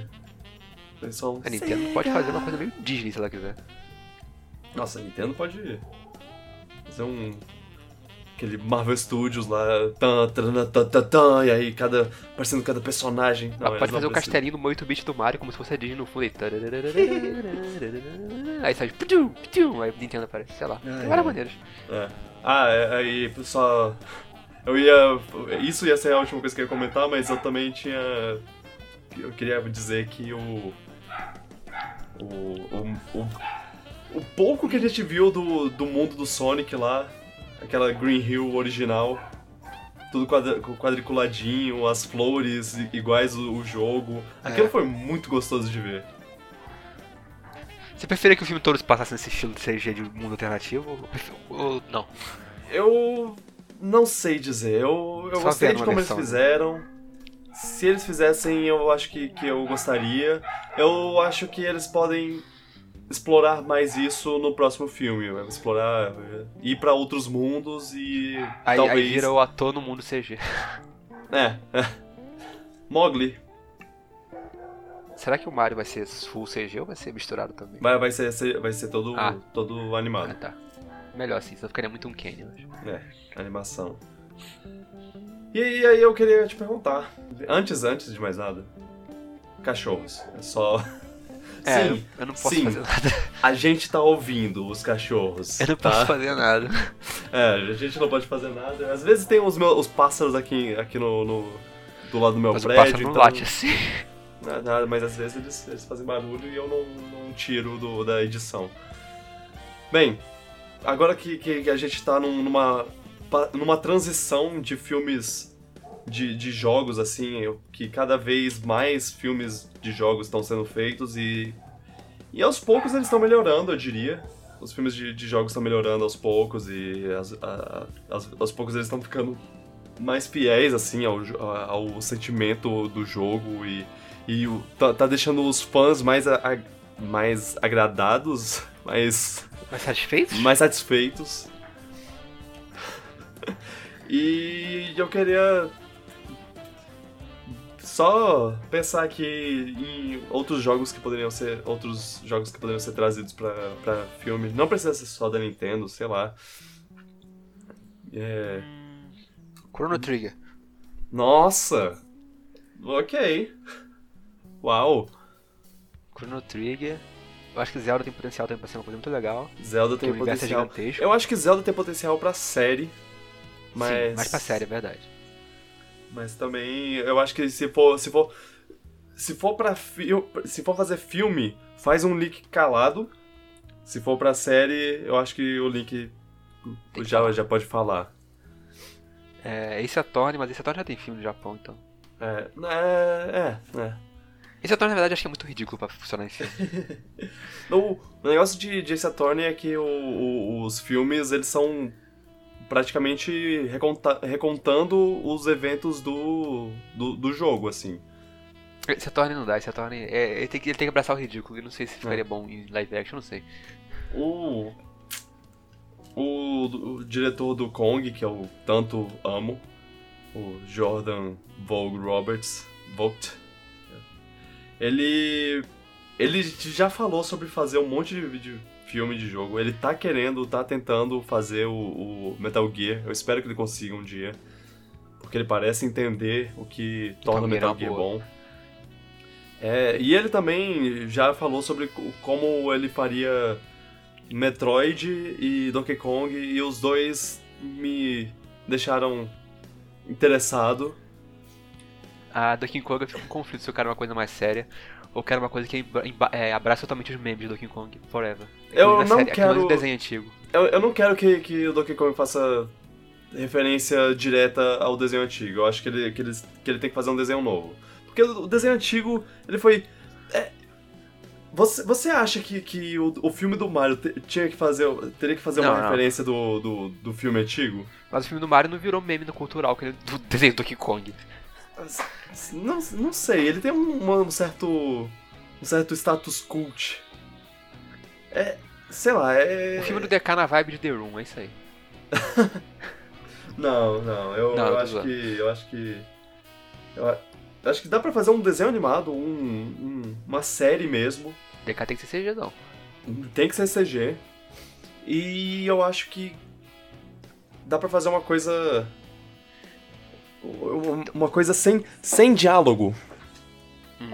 Foi só um A Nintendo pode fazer uma coisa meio Disney se ela quiser. Nossa, a Nintendo pode fazer um... Aquele Marvel Studios lá, tan, tan, tan, tan, tan, e aí cada, aparecendo cada personagem. Não, pode fazer o precisam. castelinho no 8-bit do Mario como se fosse a Disney no fundo. Aí, aí sai ptum, ptum, aí o Nintendo aparece, sei lá. Tem várias maneiras. É. Ah, é, aí só. Eu ia. Isso ia ser a última coisa que eu ia comentar, mas eu também tinha. Eu queria dizer que o. O. O, o, o pouco que a gente viu do, do mundo do Sonic lá, aquela Green Hill original, tudo quadriculadinho, as flores iguais o, o jogo, aquilo É. foi muito gostoso de ver. Você preferia que o filme todo se passasse nesse estilo de CG de mundo alternativo? Ou, não? Eu não sei dizer. Eu, eu Só gostei de como versão, eles né? fizeram. Se eles fizessem, eu acho que, que eu gostaria. Eu acho que eles podem explorar mais isso no próximo filme. Explorar, eh, ir pra outros mundos e Aí, talvez... aí vira o ator no mundo CG. É, é. Mogli. Será que o Mario vai ser full CG ou vai ser misturado também? Vai, vai, ser, vai ser todo, Ah. todo Ah, animado. tá. Melhor assim, senão ficaria muito um Kenny, eu acho. É, animação. E aí eu queria te perguntar, antes, antes de mais nada, cachorros. É só. É, Sim, eu não posso sim. fazer nada. a gente tá ouvindo os cachorros. Eu não tá? posso fazer nada. É, a gente não pode fazer nada. Às vezes tem os, meus, os pássaros aqui, aqui no, no- do lado do meu Mas o prédio. não então, late assim. Nada, nada, mas às vezes eles, eles fazem barulho e eu não, não tiro do, da edição. Bem, agora que, que, que a gente tá num- numa, numa transição de filmes de, de jogos, assim, eu- que cada vez mais filmes de jogos estão sendo feitos e. E aos poucos eles estão melhorando, eu diria. Os filmes de, de jogos estão melhorando aos poucos e as- a- a- aos, poucos eles estão ficando mais fiéis, assim, ao, ao sentimento do jogo e, e o- tá, tá deixando os fãs mais, a- mais agradados, mais, Mas satisfeitos? mais satisfeitos. E eu queria só pensar aqui em outros jogos que poderiam ser outros jogos que poderiam ser trazidos pra, pra filme. Não precisa ser só da Nintendo, sei lá. É, Chrono Trigger. nossa! Ok. Uau! Chrono Trigger. Eu acho que Zelda tem potencial também pra ser uma coisa muito legal. Zelda tem é potencial. gigantesco. Eu acho que Zelda tem potencial pra série. Mas. Sim, mais pra série, é verdade. Mas também eu acho que se for. Se for. Se for pra Se for fazer filme, faz um link calado. Se for pra série, eu acho que o link Tem já, já pode falar. É, Ace Attorney, mas Ace Attorney já tem filme no Japão, então. É. É. É. é. Ace Attorney, na verdade, acho que é muito ridículo pra funcionar em filme. O, o negócio de, de Ace Attorney é que o- o- os filmes, eles são praticamente reconta- recontando os eventos do, do, do jogo, assim. Ace Attorney não dá, Ace Attorney... É, ele, tem que, ele tem que abraçar o ridículo, e não sei se É. ficaria bom em live action, não sei. O, o, o diretor do Kong, que eu tanto amo, o Jordan Vogue Roberts, Vogt, ele, ele já falou sobre fazer um monte de, de filme de jogo. Ele tá querendo, tá tentando fazer o, o Metal Gear. Eu espero que ele consiga um dia. Porque ele parece entender o que torna Metal Metal Gear é boa. bom. É, e ele também já falou sobre co- como ele faria Metroid e Donkey Kong, e os dois me deixaram interessado. A Donkey Kong eu fico com conflito se eu quero uma coisa mais séria ou quero uma coisa que é, abraça totalmente os memes de Donkey Kong forever. Eu não série- quero- desenho antigo. Eu, eu não quero que, que o Donkey Kong faça referência direta ao desenho antigo. Eu acho que ele, que ele, que ele tem que fazer um desenho novo. Porque o desenho antigo, ele foi. É, você, você acha que, que o, o filme do Mario te- tinha que fazer, teria que fazer uma Não, não. referência do, do, do filme antigo? Mas o filme do Mario não virou meme no cultural, que ele, do desenho do Donkey Kong. Não, não sei, ele tem um, um certo. um certo status cult. É. sei lá, é. O filme do DK na vibe de The Room, é isso aí. Não, não, eu, Não, eu acho zoando. que. Eu acho que. Eu acho que dá pra fazer um desenho animado, um, um- uma série mesmo. DK tem que ser CG, não. Tem que ser CG. E eu acho que dá pra fazer uma coisa. Uma coisa sem, sem diálogo.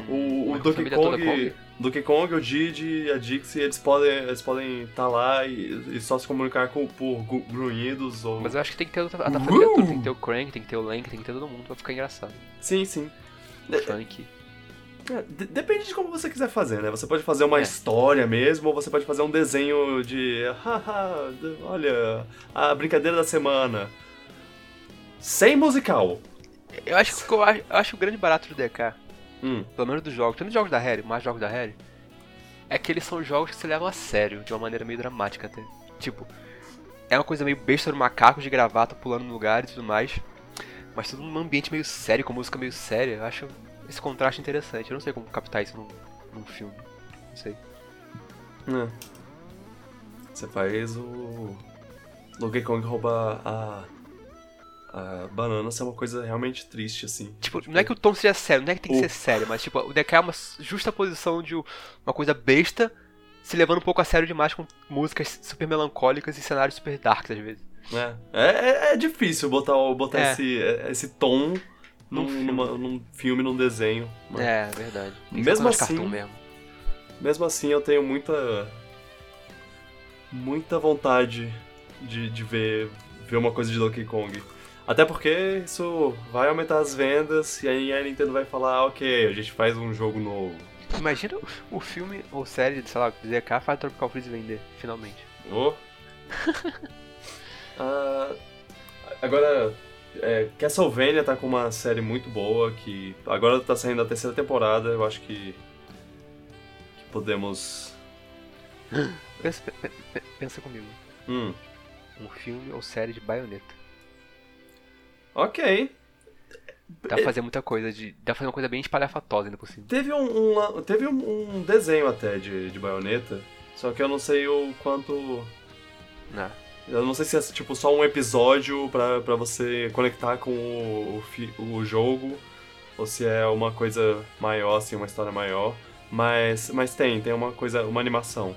O, o a Donkey Kong, Kong? Donkey Kong, o Didi e a Dixie, eles podem eles podem estar lá e, e só se comunicar com, por gru- grunhidos ou... Mas eu acho que tem que ter outra- a família toda. Tem que ter o Crank, tem que ter o Lank, tem que ter todo mundo pra ficar engraçado. Sim, sim. O Funk. É, de- depende de como você quiser fazer, né? Você pode fazer uma É. história mesmo, ou você pode fazer um desenho de. Haha, de- olha, a brincadeira da semana. Sem musical. Eu acho que eu acho, eu acho o grande barato do DK, Hum, pelo menos dos jogos, tanto jogos da Harry, mais jogos da Harry, é que eles são jogos que se levam a sério, de uma maneira meio dramática até. Tipo, é uma coisa meio besta do macaco de gravata pulando no lugar e tudo mais, mas tudo num ambiente meio sério, com música meio séria. Eu acho esse contraste interessante. Eu não sei como captar isso num, num filme. Não sei. é. Você faz o. Donkey Kong roubar a. A banana ser uma coisa realmente triste, assim. Tipo, não é que o tom seja sério, não é que tem que O- ser sério, mas tipo, o DK é uma justa posição de uma coisa besta se levando um pouco a sério demais com músicas super melancólicas e cenários super darks às vezes. É, é, é- é difícil botar, botar É. esse, esse tom num, Num filme. numa- num filme, num desenho. mas- É, verdade. Tem Mesmo assim- mesmo. Mesmo assim, eu tenho muita. muita vontade de, de ver, ver uma coisa de Donkey Kong. Até porque isso vai aumentar as vendas e aí a Nintendo vai falar: "Ah, ok, a gente faz um jogo novo. Imagina o- filme ou série, sei lá, DK faz Tropical Freeze vender, finalmente. Oh. Ah, agora, é, Castlevania tá com uma série muito boa que agora tá saindo a terceira temporada. Eu acho que, que podemos. Pensa, pe- pe- pensa comigo. Hum, Um filme ou série de baioneta. Ok. Dá pra fazer muita coisa de. Dá pra fazer uma coisa bem espalhafatosa ainda por cima. Teve um, um- teve um, um desenho até de, de baioneta, só que eu não sei o quanto. Não. Eu não sei se é tipo só um episódio pra, pra você conectar com o, o, o jogo, ou se é uma coisa maior, assim, uma história maior. Mas, mas tem, tem uma coisa, uma animação.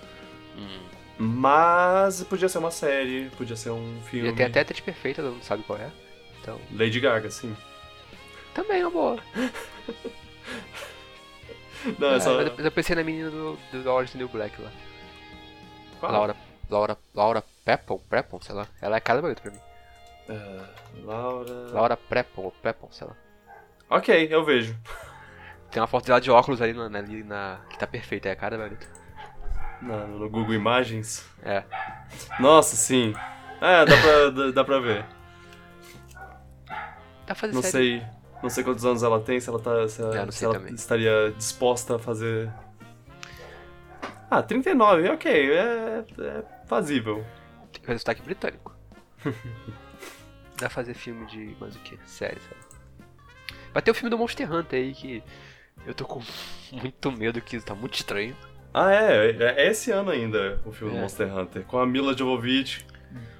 Hum. Mas podia ser uma série, podia ser um filme. Já tem até a Tete Perfeita, mundo sabe qual é. Então. Lady Gaga, sim. Também é uma boa. Não, é, só. mas eu pensei na menina do, do Orange New Black lá. Qual? Laura. Laura. Laura Prepon, Prepon, sei lá. Ela é cada bonita pra mim. É, Laura. Laura Prepon, ou sei lá. Ok, eu vejo. Tem uma foto dela de óculos ali na, ali na. que tá perfeita, é a cara bonita. Na- no Google Imagens. É. Nossa, sim. É, dá pra, dá, dá pra ver. Pra fazer Não série. sei. Não sei quantos anos ela tem, se ela tá. Se ela, não se ela estaria disposta a fazer. Ah, 39, ok, é, é fazível. Tem que fazer sotaque britânico. Dá pra fazer filme de. mais o que? Série, sabe? Vai ter o filme do Monster Hunter aí que. Eu tô com muito medo que isso tá muito estranho. Ah, é, é, é esse ano ainda o filme do É. Monster Hunter. Com a Mila Jovovich,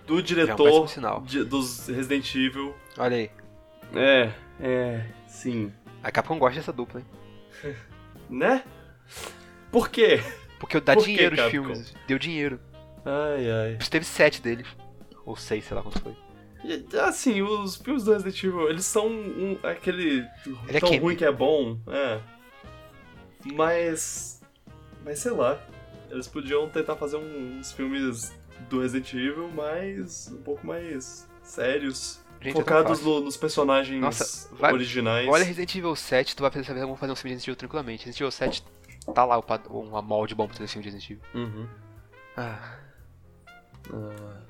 do Já é um diretor péssimo sinal. de- dos Resident Evil. Olha aí. É, é, sim. A Capcom gosta dessa dupla, hein? Né? Por quê? Porque dá Por que, dinheiro os Capcom? filmes. Deu dinheiro. Ai, ai. Teve sete deles. Ou seis, sei lá quanto foi. E, Assim, os filmes do Resident Evil, eles são um, aquele Ele é tão camp. ruim que é bom, é. Mas. Mas sei lá. Eles podiam tentar fazer uns filmes do Resident Evil mais. um pouco mais sérios. Gente, focados no- nos personagens Nossa, vai- originais. Olha Resident Evil 7, tu vai fazer, vamos fazer um filme de Resident Evil tranquilamente. Resident Evil 7 tá lá o uma molde bom pra fazer filme de Resident Evil. Uhum. Ah. Ah.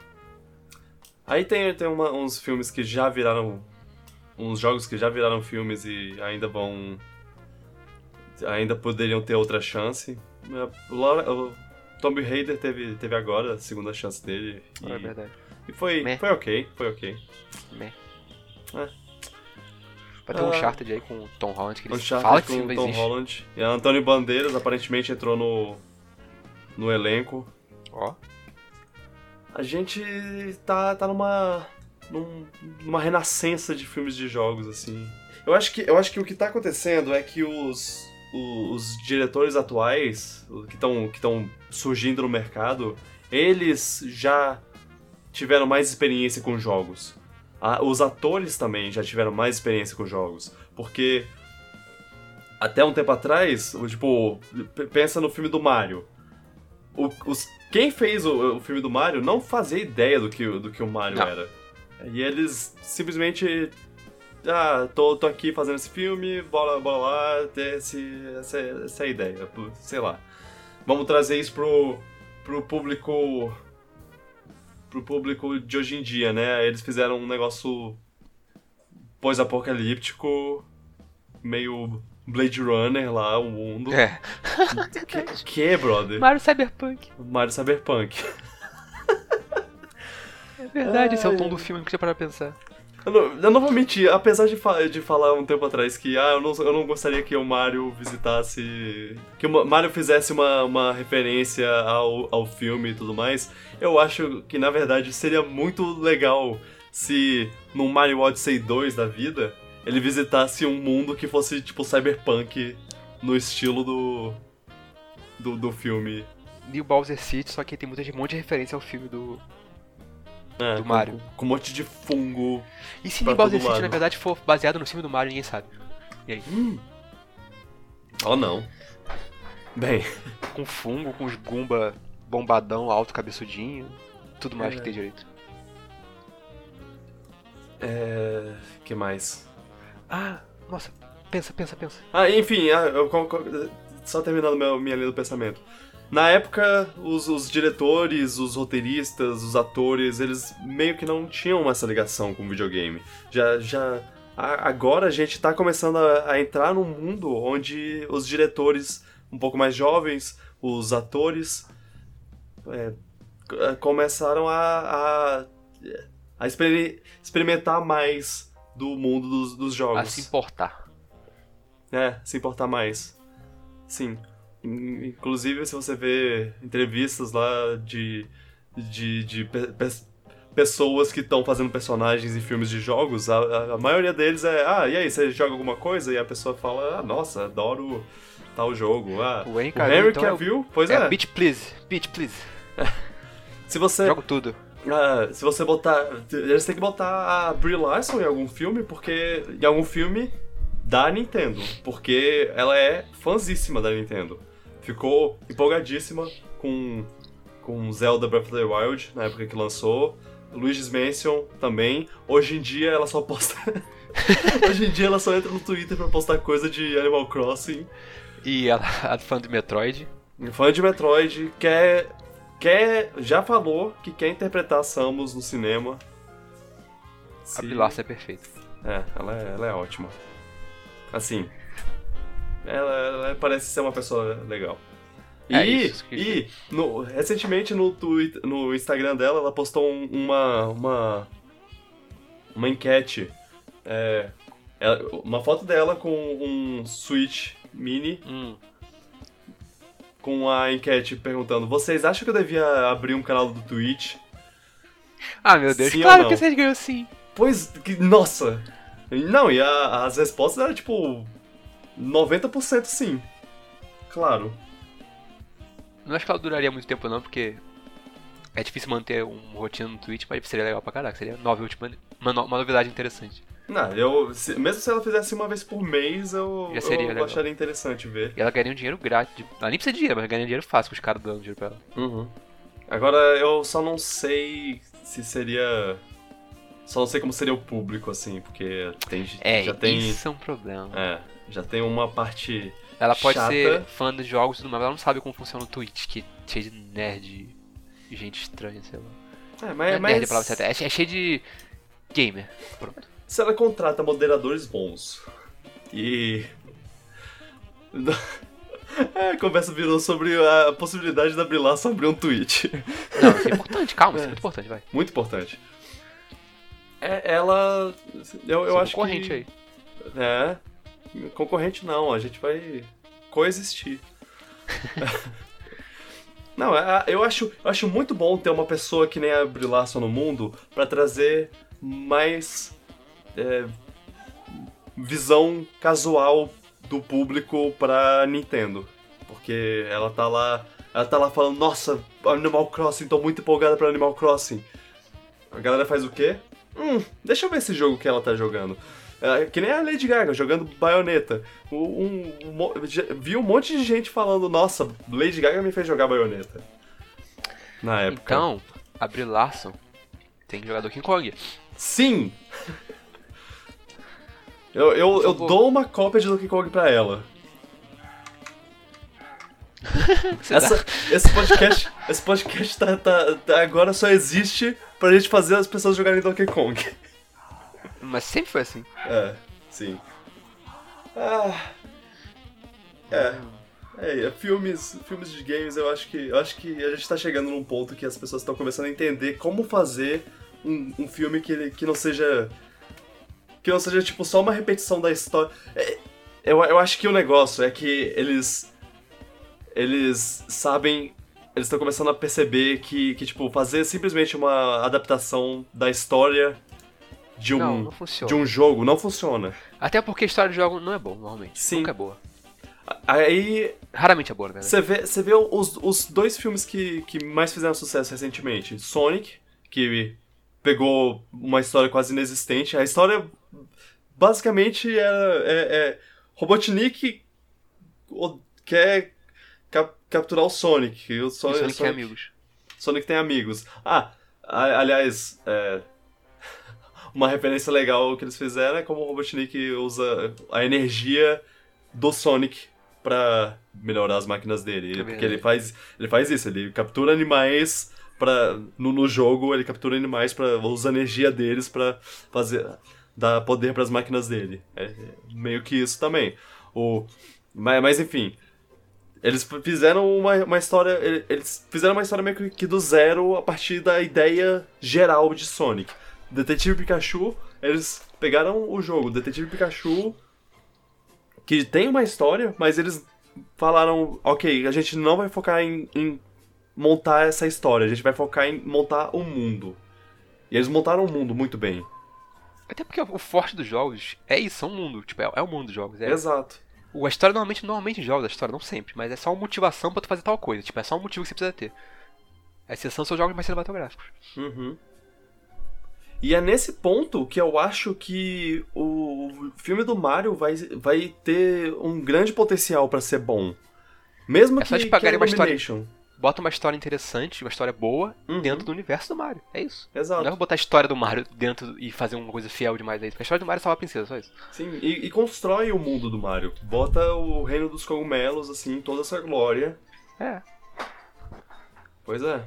Aí tem, tem uma- uns filmes que já viraram. Uns jogos que já viraram filmes e ainda vão. Ainda poderiam ter outra chance. Laura- Tomb Raider teve, teve agora a segunda chance dele. E, É verdade. E foi, Meh. foi ok, foi ok. Meh. É. Vai ter um Ah. Uncharted aí com o Tom Holland, que eles falam que com filme Tom existe. Holland. E a Antônio Bandeiras aparentemente entrou no, no elenco. Ó, A gente tá, tá numa, num- numa renascença de filmes de jogos, assim. Eu acho que, eu acho que o que tá acontecendo é que os, o- os, diretores atuais, o- que estão que tão surgindo no mercado, eles já tiveram mais experiência com jogos. Ah, os atores também já tiveram mais experiência com jogos. Porque até um tempo atrás, tipo, pensa no filme do Mario. O- os, quem fez o, o filme do Mario não fazia ideia do que, o- do que o Mario Não. era. E eles simplesmente. Ah, tô, tô aqui fazendo esse filme, bora, bora lá, ter esse, essa, essa a ideia. Sei lá. Vamos trazer isso pro, pro público. Pro público de hoje em dia, né? Eles fizeram um negócio pós-apocalíptico, meio Blade Runner lá, o mundo. é. Que, que, brother? Mario Cyberpunk. Mario Cyberpunk. É verdade, esse é o Ai. tom do filme, não tinha parar pra pensar. Eu não, eu não vou mentir, apesar de, fa- de falar um tempo atrás que ah, eu, não, eu não gostaria que o Mario visitasse. que o Ma- Mario fizesse uma, uma referência ao, ao filme e tudo mais, eu acho que na verdade seria muito legal se num Mario Odyssey 2 da vida ele visitasse um mundo que fosse tipo cyberpunk no estilo do. do, do filme. New Bowser City, só que tem muita, um monte de referência ao filme do. É, Do com- Mario. Com, um monte de fungo. E se Bowser todo City, lado. na verdade, for baseado no filme do Mario, ninguém sabe. E aí? Oh não. Bem. Com fungo, com os Goomba bombadão, alto, cabeçudinho. Tudo mais É. que tem direito. É. que mais? Ah, nossa. Pensa, pensa, pensa. Ah, enfim, ah, eu, con- só terminando meu, minha linha do pensamento. Na época, os, os diretores, os roteiristas, os atores, eles meio que não tinham essa ligação com o videogame. Já, já, a- agora a gente tá começando a, a entrar num mundo onde os diretores um pouco mais jovens, os atores, é, começaram a, a, a experi- experimentar mais do mundo dos, dos jogos. A se importar. É, se importar mais. Sim. In- Inclusive, se você vê entrevistas lá de, de, de pe- pe- pessoas que estão fazendo personagens em filmes de jogos, a, a- maioria deles é, ah, e aí, você joga alguma coisa? E a pessoa fala, ah, nossa, adoro tal jogo. Ah, O Henry o Cavill, Henry então, é o- Cavill, pois É, é. Beach Please. Beach Please. Se você Jogo tudo. Ah, se você botar. Eles têm que botar a Brie Larson em algum filme, porque. Em algum filme da Nintendo. Porque ela é fãzíssima da Nintendo. Ficou empolgadíssima com. Com Zelda Breath of the Wild, na época que lançou. Luigi's Mansion também. Hoje em dia ela só posta. Hoje em dia ela só entra no Twitter pra postar coisa de Animal Crossing. E a, a fã do Metroid. Fã de Metroid, quer. quer. já falou que quer interpretar Samus no cinema. A Se- Pilar é perfeita. É, ela é, ela é ótima. Assim. Ela, ela parece ser uma pessoa legal. E, É isso que- e no- recentemente no, Twitter, no Instagram dela, ela postou um- uma, uma. Uma enquete. É, ela- uma foto dela com um Switch Mini Hum. com a enquete perguntando: Vocês acham que eu devia abrir um canal do Twitch? Ah, meu Deus. Sim claro que vocês ganham sim. Pois, que, nossa! Não, e a- as respostas eram tipo 90% sim. Claro. Não acho que ela duraria muito tempo não, porque é difícil manter um rotina no Twitch, mas seria legal pra caraca. Seria nova, última, uma, no- uma novidade interessante. Não, eu. se- mesmo se ela fizesse uma vez por mês, eu, Já seria eu legal. acharia interessante ver. E ela ganharia um dinheiro grátis. de- Ela nem precisa de dinheiro, mas ganharia dinheiro fácil com os caras dando dinheiro pra ela. Uhum. Agora eu só não sei se seria. Só não sei como seria o público, assim, porque tem, É, já tem. isso é um problema. É, já tem uma parte. Ela pode chata. ser fã de jogos e tudo mais, mas ela não sabe como funciona o Twitch, que é cheio de nerd e gente estranha, sei lá. É, mas, é mas nerd a palavra certa, é é cheio de gamer. Pronto. se ela contrata moderadores bons e. É, a conversa virou sobre a possibilidade da Larson abrir um tweet. Não, isso é importante, calma, isso é muito importante, vai. Muito importante. É, ela. Eu, eu acho que. aí. É. Concorrente não, a gente vai coexistir. não, é- eu acho, eu acho muito bom ter uma pessoa que nem a Larson no mundo pra trazer mais é, visão casual do público pra Nintendo. Porque ela tá lá. Ela tá lá falando, nossa, Animal Crossing, tô muito empolgada pra Animal Crossing. A galera faz o quê? Hum, deixa eu ver esse jogo que ela tá jogando. É, que nem a Lady Gaga, jogando Bayonetta. Um, um vi um monte de gente falando, nossa, Lady Gaga me fez jogar Bayonetta. Na época. Então, a Brie Larson tem jogador King Kong. Sim! Eu, eu, eu dou uma cópia de Donkey Kong pra ela. Essa, esse podcast, esse podcast tá, tá- tá- agora só existe pra gente fazer as pessoas jogarem Donkey Kong. Mas sempre foi assim. É, sim. Ah, é. É, filmes, filmes de games, eu acho que eu acho que a gente tá chegando num ponto que as pessoas estão começando a entender como fazer um, um filme que, que não seja. Que não seja, tipo, só uma repetição da história. É, eu, eu acho que o negócio é que eles. Eles sabem. Eles estão começando a perceber que, que, tipo, fazer simplesmente uma adaptação da história de um, Não, não de um jogo não funciona. Até porque a história de jogo não é boa, normalmente. Sim. Nunca é boa. Aí Raramente é boa, né? você vê, você vê os, os dois filmes que, que mais fizeram sucesso recentemente. Sonic, que pegou uma história quase inexistente. A história basicamente é, é, é Robotnik quer cap- capturar o Sonic. O E Sonic, Sonic tem amigos. Sonic tem amigos. Ah, aliás, é, uma referência legal que eles fizeram é como o Robotnik usa a energia do Sonic pra melhorar as máquinas dele. É porque ele faz, ele faz isso, ele captura animais para no, no jogo, ele captura animais para usa a energia deles pra fazer dar poder pras máquinas dele. É, é meio que isso também. O mas, mas enfim, eles fizeram uma, uma história. ele- Eles fizeram uma história meio que do zero a partir da ideia geral de Sonic. Detetive Pikachu, eles pegaram o jogo Detetive Pikachu, que tem uma história, mas eles falaram: ok, a gente não vai focar em, em montar essa história, a gente vai focar em montar o mundo. E eles montaram o mundo muito bem. Até porque o forte dos jogos é isso, é um mundo. Tipo, é, é o mundo dos jogos. É, Exato. A história normalmente, normalmente em jogos, a história não sempre, mas é só uma motivação pra tu fazer tal coisa. Tipo, é só um motivo que você precisa ter. A exceção são jogos mais cinematográficos. Uhum. E é nesse ponto que eu acho que o filme do Mario vai, vai ter um grande potencial pra ser bom. Mesmo É que, só pagarem a uma história-. Bota uma história interessante, uma história boa, Uhum. dentro do universo do Mario. É isso. Não Exato. é pra botar a história do Mario dentro e fazer uma coisa fiel demais aí. Porque a história do Mario é só a princesa, só isso. Sim, e, e constrói o mundo do Mario. Bota o reino dos cogumelos, assim, toda essa glória. É. Pois é.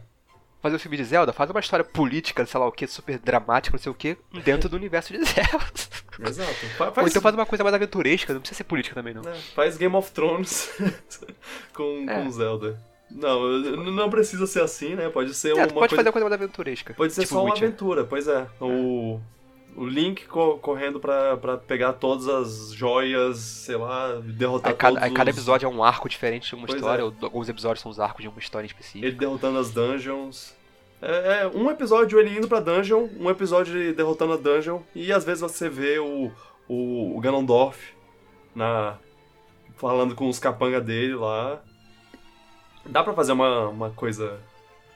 Fazer o filme de Zelda, faz uma história política, sei lá o que, super dramática, não sei o que, dentro do universo de Zelda. Exato. Fa- Ou Faz, então faz uma coisa mais aventuresca, não precisa ser política também, não. né, faz Game of Thrones com, É. com Zelda. Não, não precisa ser assim, né? Pode ser É, uma pode coisa... fazer uma coisa mais aventuresca. Pode ser tipo só uma Witcher. aventura, pois é. O, o Link co- correndo pra, pra pegar todas as joias, sei lá, derrotar Aí cada, aí cada os- episódio é um arco diferente de uma Pois história, é. ou alguns episódios são os arcos de uma história específica. Ele derrotando as dungeons. É, é, um episódio ele indo pra dungeon, um episódio ele derrotando a dungeon, e às vezes você vê o, o, o Ganondorf na, falando com os capanga dele lá. Dá pra fazer uma, uma coisa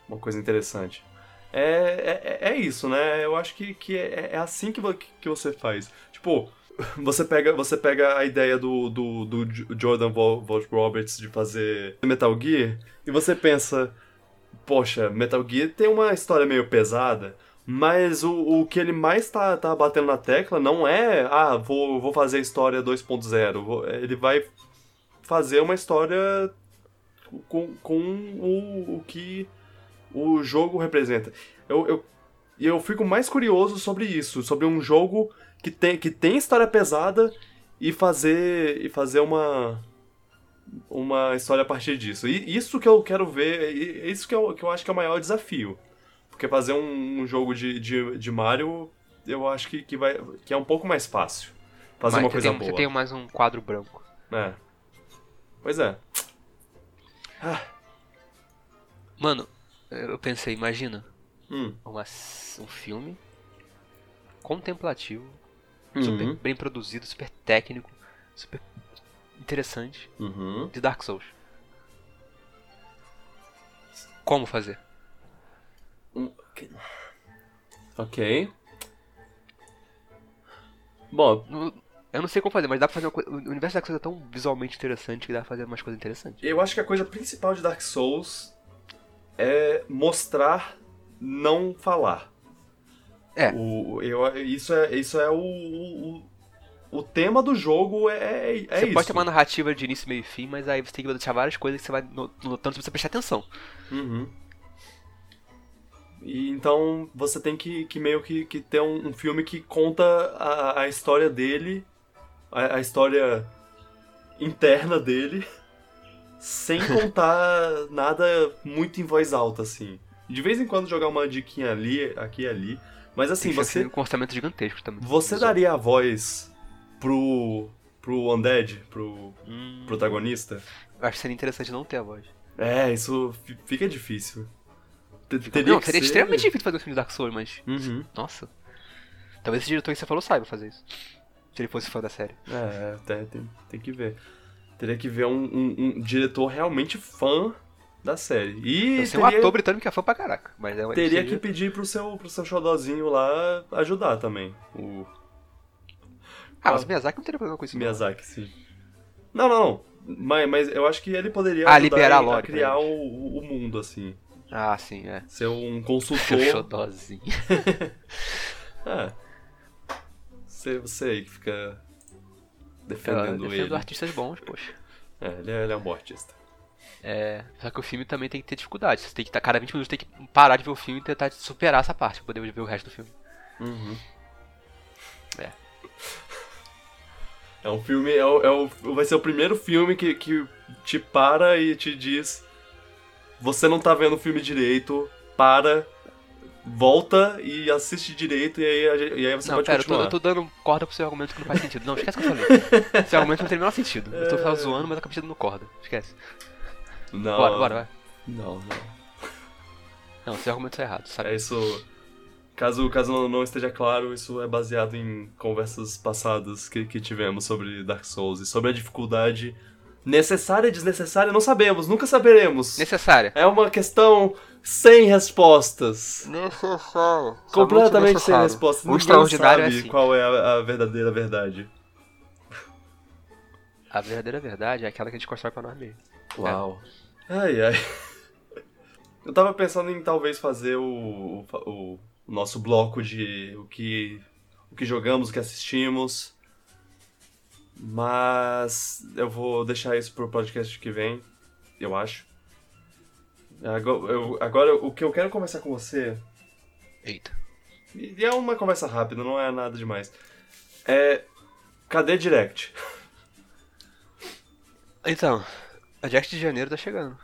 uma coisa interessante. É, é, é isso, né? Eu acho que, que é, é assim que, que você faz. Tipo, você pega, você pega a ideia do, do, do Jordan Vogt Roberts de fazer Metal Gear e você pensa, poxa, Metal Gear tem uma história meio pesada, mas o, o que ele mais tá, tá batendo na tecla não é, ah, vou, vou fazer a história 2.0. vou- Ele vai fazer uma história com, com o, o que o jogo representa. Eu, eu, e eu fico mais curioso sobre isso, sobre um jogo que tem, que tem história pesada e fazer, e fazer uma, uma história a partir disso. E isso que eu quero ver, isso que eu, que eu acho que é o maior desafio. Porque fazer um, um jogo de, de, de Mario, eu acho que, que, vai, que é um pouco mais fácil. Fazer Mas uma coisa tem, boa. Você tem mais um quadro branco. É. Pois é. Ah, Mano, eu pensei, imagina hum. uma, um filme contemplativo, Uhum. super bem produzido, super técnico, super interessante, Uhum. de Dark Souls. Como fazer? Ok. Bom, Eu não sei como fazer, mas dá pra fazer uma coisa. O universo da Dark Souls é tão visualmente interessante que dá pra fazer umas coisas interessantes. eu acho que a coisa principal de Dark Souls é mostrar, não falar. É. O, eu, isso é, isso é o, o, o tema do jogo, é, é você isso. pode ter uma narrativa de início, meio e fim, mas aí você tem que deixar várias coisas que você vai no- notando se você prestar atenção. Uhum. E então você tem que, que meio que, que ter um, um filme que conta a, a história dele, a, a história interna dele, sem contar nada muito em voz alta, assim. De vez em quando jogar uma diquinha ali, aqui e ali. Mas assim, você, um orçamento gigantesco também. você daria a voz pro, pro Undead, pro Hum, protagonista? eu acho que seria interessante não ter a voz. É, isso fi- fica difícil. Teria não, seria ser- extremamente difícil fazer um filme de Dark Souls, mas. Uhum. Nossa. Talvez esse diretor que você falou saiba fazer isso. Se ele fosse fã da série. É, tem, tem, tem que ver. Teria que ver um, um- um diretor realmente fã da série. E Eu sei um teria, ator britânico que é fã pra caraca. Mas é teria que pedir pro seu, pro seu xodózinho lá ajudar também. O Ah, mas o Miyazaki não teria problema com isso. não. Miyazaki, sim. Não, não, não. Mas, mas eu acho que ele poderia Ah, ajudar liberar a lore pra criar o, o mundo, assim. Ah, sim, é. Ser um consultor. xodózinho. É. Você, você aí que fica defendendo defendo ele. artistas bons, poxa. É, ele é, ele é um bom artista. É, só que o filme também tem que ter dificuldade. Você tem que estar cada 20 minutos tem que parar de ver o filme e tentar superar essa parte pra poder ver o resto do filme. Uhum. É. É um filme. É o, é o- vai ser o primeiro filme que, que te para e te diz: Você não tá vendo o filme direito, para, volta e assiste direito, e aí, e aí você não, pode pera, eu tô, continuar. eu tô dando corda pro seu argumento que não faz sentido. Não, esquece o que eu falei. Esse argumento não tem o menor sentido. Eu tô É. zoando, mas acabei dando corda. Esquece. Não, Bora, bora, vai. Não, não. Não, seu argumento tá errado, sabe? É isso. Caso, caso não- não esteja claro, isso é baseado em conversas passadas que, que tivemos sobre Dark Souls e sobre a dificuldade necessária e desnecessária, não sabemos, nunca saberemos. Necessária. É uma questão sem respostas. Necessário. Completamente sem respostas. O Ninguém extraordinário é sabe assim. qual é a, a verdadeira verdade. A verdadeira verdade é aquela que a gente constrói pra nós mesmos. Uau. Ai, ai. Eu tava pensando em talvez fazer o, o, o nosso bloco de o que, o que jogamos, o que assistimos. Mas eu vou deixar isso pro podcast que vem, eu acho. Agora, eu- agora, o que eu quero conversar com você Eita. E é uma conversa rápida, não é nada demais. É. Cadê Direct? Então, a Jack de Janeiro tá chegando.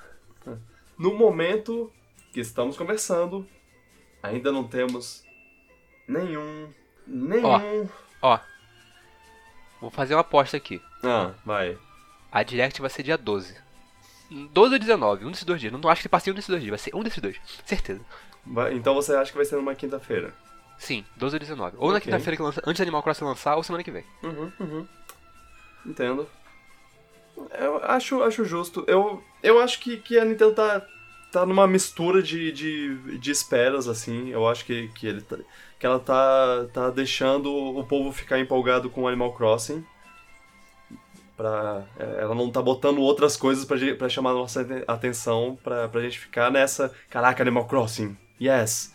No momento que estamos conversando, ainda não temos nenhum. Nenhum. Ó, vou fazer uma aposta aqui. Ah, vai. A Direct vai ser dia 12. 12 ou 19, um desses dois dias. Não acho que passe um desses dois dias, vai ser um desses dois. Certeza. Vai- Então você acha que vai ser numa quinta-feira? Sim, 12 ou 19. Ou na Ok. quinta-feira que lança, antes do Animal Crossing lançar, ou semana que vem. Uhum, uhum. Entendo. Eu acho, acho justo. Eu, eu acho que, que a Nintendo tá, tá numa mistura de, de, de esperas, assim. Eu acho que, que, ele tá- que ela tá, tá deixando o povo ficar empolgado com Animal Crossing. Pra, é, ela não tá botando outras coisas pra chamar a nossa aten- atenção, pra, pra gente ficar nessa. Caraca, Animal Crossing, yes!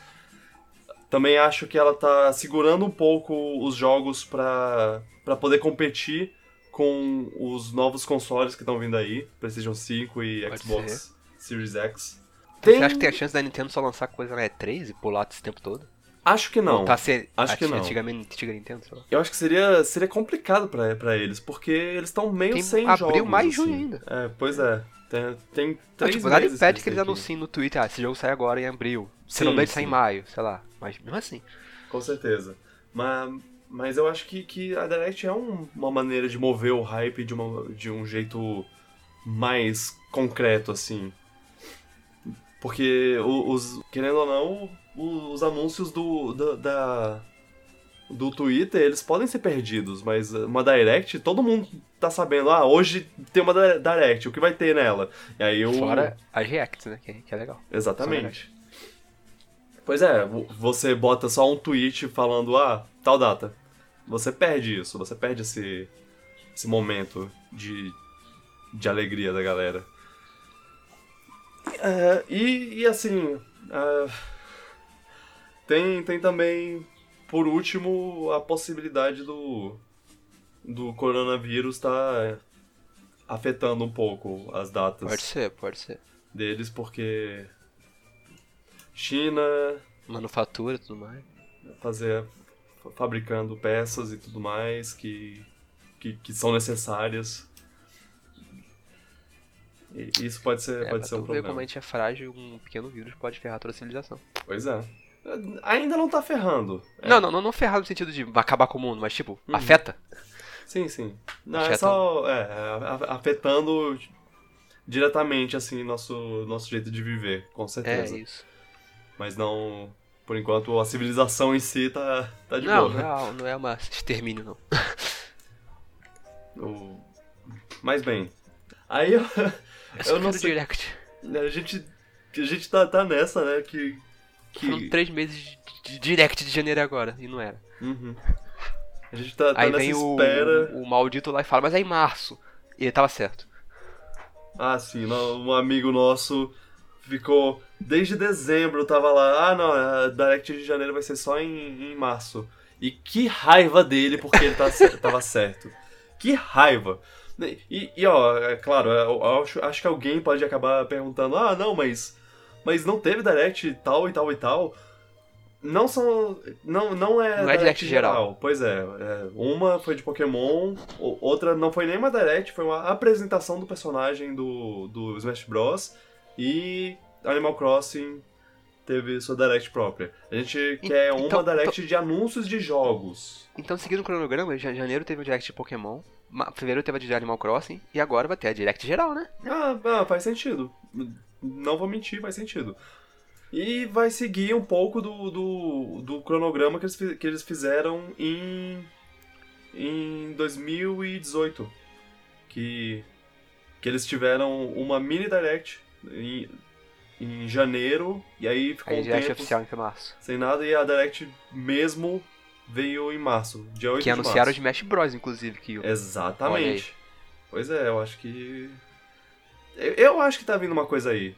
Também acho que ela tá segurando um pouco os jogos pra, pra poder competir com os novos consoles que estão vindo aí, PlayStation 5 e Pode Xbox Series X. Tem... Você acha que tem a chance da Nintendo só lançar coisa na E3 e pular esse tempo todo? Acho que não. Tá acho que não. Antigamente, antiga Nintendo, sei lá. Eu acho que seria, seria complicado pra, pra eles, porque eles estão meio Tem sem abril, jogos. mais junho assim. ainda. É, pois é. Tem, tem Não, três tipo, nada impede que eles anunciem no Twitter, ah, esse jogo sai agora em abril. Se não ele sai em maio, sei lá. Mas mesmo assim. Com certeza. Mas, mas eu acho que, que a Direct é um- uma maneira de mover o hype de, uma, de um jeito mais concreto, assim. Porque o- os, querendo ou não, os anúncios do, da, da- do Twitter, eles podem ser perdidos, mas uma Direct, todo mundo tá sabendo, ah, hoje tem uma Di- Direct, o que vai ter nela? E aí o... Fora as reacts, né? Que, que é legal. Exatamente. Pois é, vo- você bota só um tweet falando, ah, tal data. Você perde isso, você perde esse, esse momento de, de alegria da galera. É, e, e assim, é, tem, tem também, por último, a possibilidade do, do coronavírus estar afetando um pouco as datas Pode ser, pode ser. deles porque China Manufatura e tudo mais. fazer fabricando peças e tudo mais que, que, que são necessárias. E isso pode ser, É, pode ser um tu ver como a problema. gente é frágil, um pequeno vírus pode ferrar toda a civilização. Pois é. Ainda não tá ferrando. É, Não, não, não, não ferrar no sentido de acabar com o mundo, mas tipo, Uhum. afeta. Sim, sim. Não, é Afeta- só é, afetando diretamente assim nosso nosso jeito de viver, com É certeza. isso. Mas não, por enquanto a civilização em si tá tá de Não, boa. não é, não é uma extermínio, não. O... Mas bem, aí eu, É eu não sei. Direct. A gente, a gente tá, tá nessa, né? Que. Foram que... três meses de, Direct de janeiro agora, e não era. Uhum. A gente tá, tá Aí nessa vem o, espera. o maldito lá e fala, mas é em março. E ele tava certo. Ah, sim, um amigo nosso ficou. Desde dezembro tava lá. Ah, não, a Direct de janeiro vai ser só em, em março. E que raiva dele porque ele tá, tava certo. Que raiva. E, e, ó, é claro, eu acho, acho que alguém pode acabar perguntando: ah, não, mas. Mas não teve Direct tal e tal e tal. Não são. Não, não é. Não é Direct geral. Pois é, é, Uma foi de Pokémon, outra não foi nem uma Direct, foi uma apresentação do personagem do, do Smash Bros. E Animal Crossing teve sua Direct própria. A gente quer uma então- Direct de anúncios de jogos. Então, seguindo o cronograma, em janeiro teve o Direct de Pokémon, fevereiro teve a de Animal Crossing, e agora vai ter a Direct geral, né? Ah, ah, faz sentido. Não vou mentir, faz sentido. E vai seguir um pouco do, do, do cronograma que eles, que eles fizeram em, em 2018. Que, que eles tiveram uma mini direct em, em janeiro, e aí ficou Aí um Direct tempo oficial em março. sem nada, e a direct mesmo veio em março, dia 8 Que de anunciaram os março. Smash Bros, inclusive, que o- Exatamente. Pois é, eu acho que. Eu, acho que tá vindo uma coisa aí.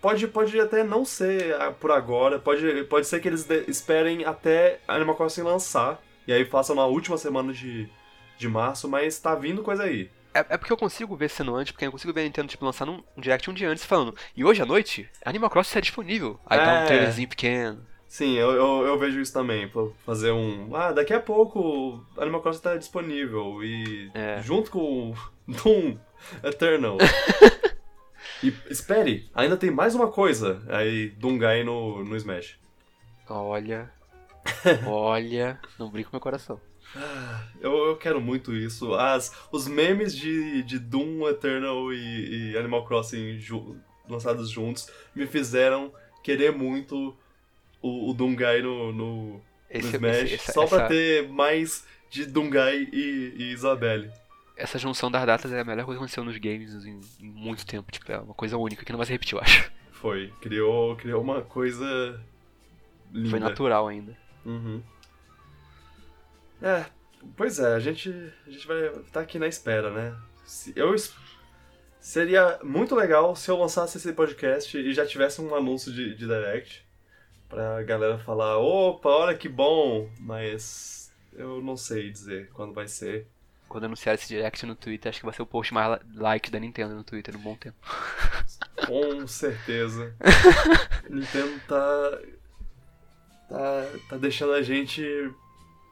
Pode, pode até não ser ah, por agora, pode, pode ser que eles esperem até Animal Crossing lançar, e aí façam na última semana de, de março, mas tá vindo coisa aí. É, é porque eu consigo ver sendo antes, porque eu consigo ver a Nintendo tipo, lançando um, um direct um dia antes falando. E hoje à noite, Animal Crossing está disponível. Aí dá É. um trailerzinho pequeno. Sim, eu, eu, eu vejo isso também, pra fazer um. Ah, daqui a pouco Animal Crossing tá disponível, e É. junto com Doom Eternal. e espere, ainda tem mais uma coisa. Aí Doomguy no, no Smash. Olha. Olha. Não brinca com meu coração. Eu, eu quero muito isso. As, os memes de, de Doom Eternal e, e Animal Crossing ju- lançados juntos me fizeram querer muito o, o Doomguy no, no, no Esse, Smash, esse- essa, só pra essa- ter mais de Doomguy e, e Isabelle. Essa junção das datas é a melhor coisa que aconteceu nos games em, em muito tempo. Tipo, é uma coisa única que não vai se repetir, eu acho. Foi, criou, criou uma coisa linda. Foi natural ainda. Uhum. É, pois é, a gente, a gente vai estar aqui na espera, né? Se- eu seria muito legal se eu lançasse esse podcast e já tivesse um anúncio de, de direct pra galera falar, opa, olha que bom, mas eu não sei dizer quando vai ser. Quando anunciar esse direct no Twitter, acho que vai ser o post mais li- like da Nintendo no Twitter no bom tempo. Com certeza. Nintendo tá. Tá, tá deixando a gente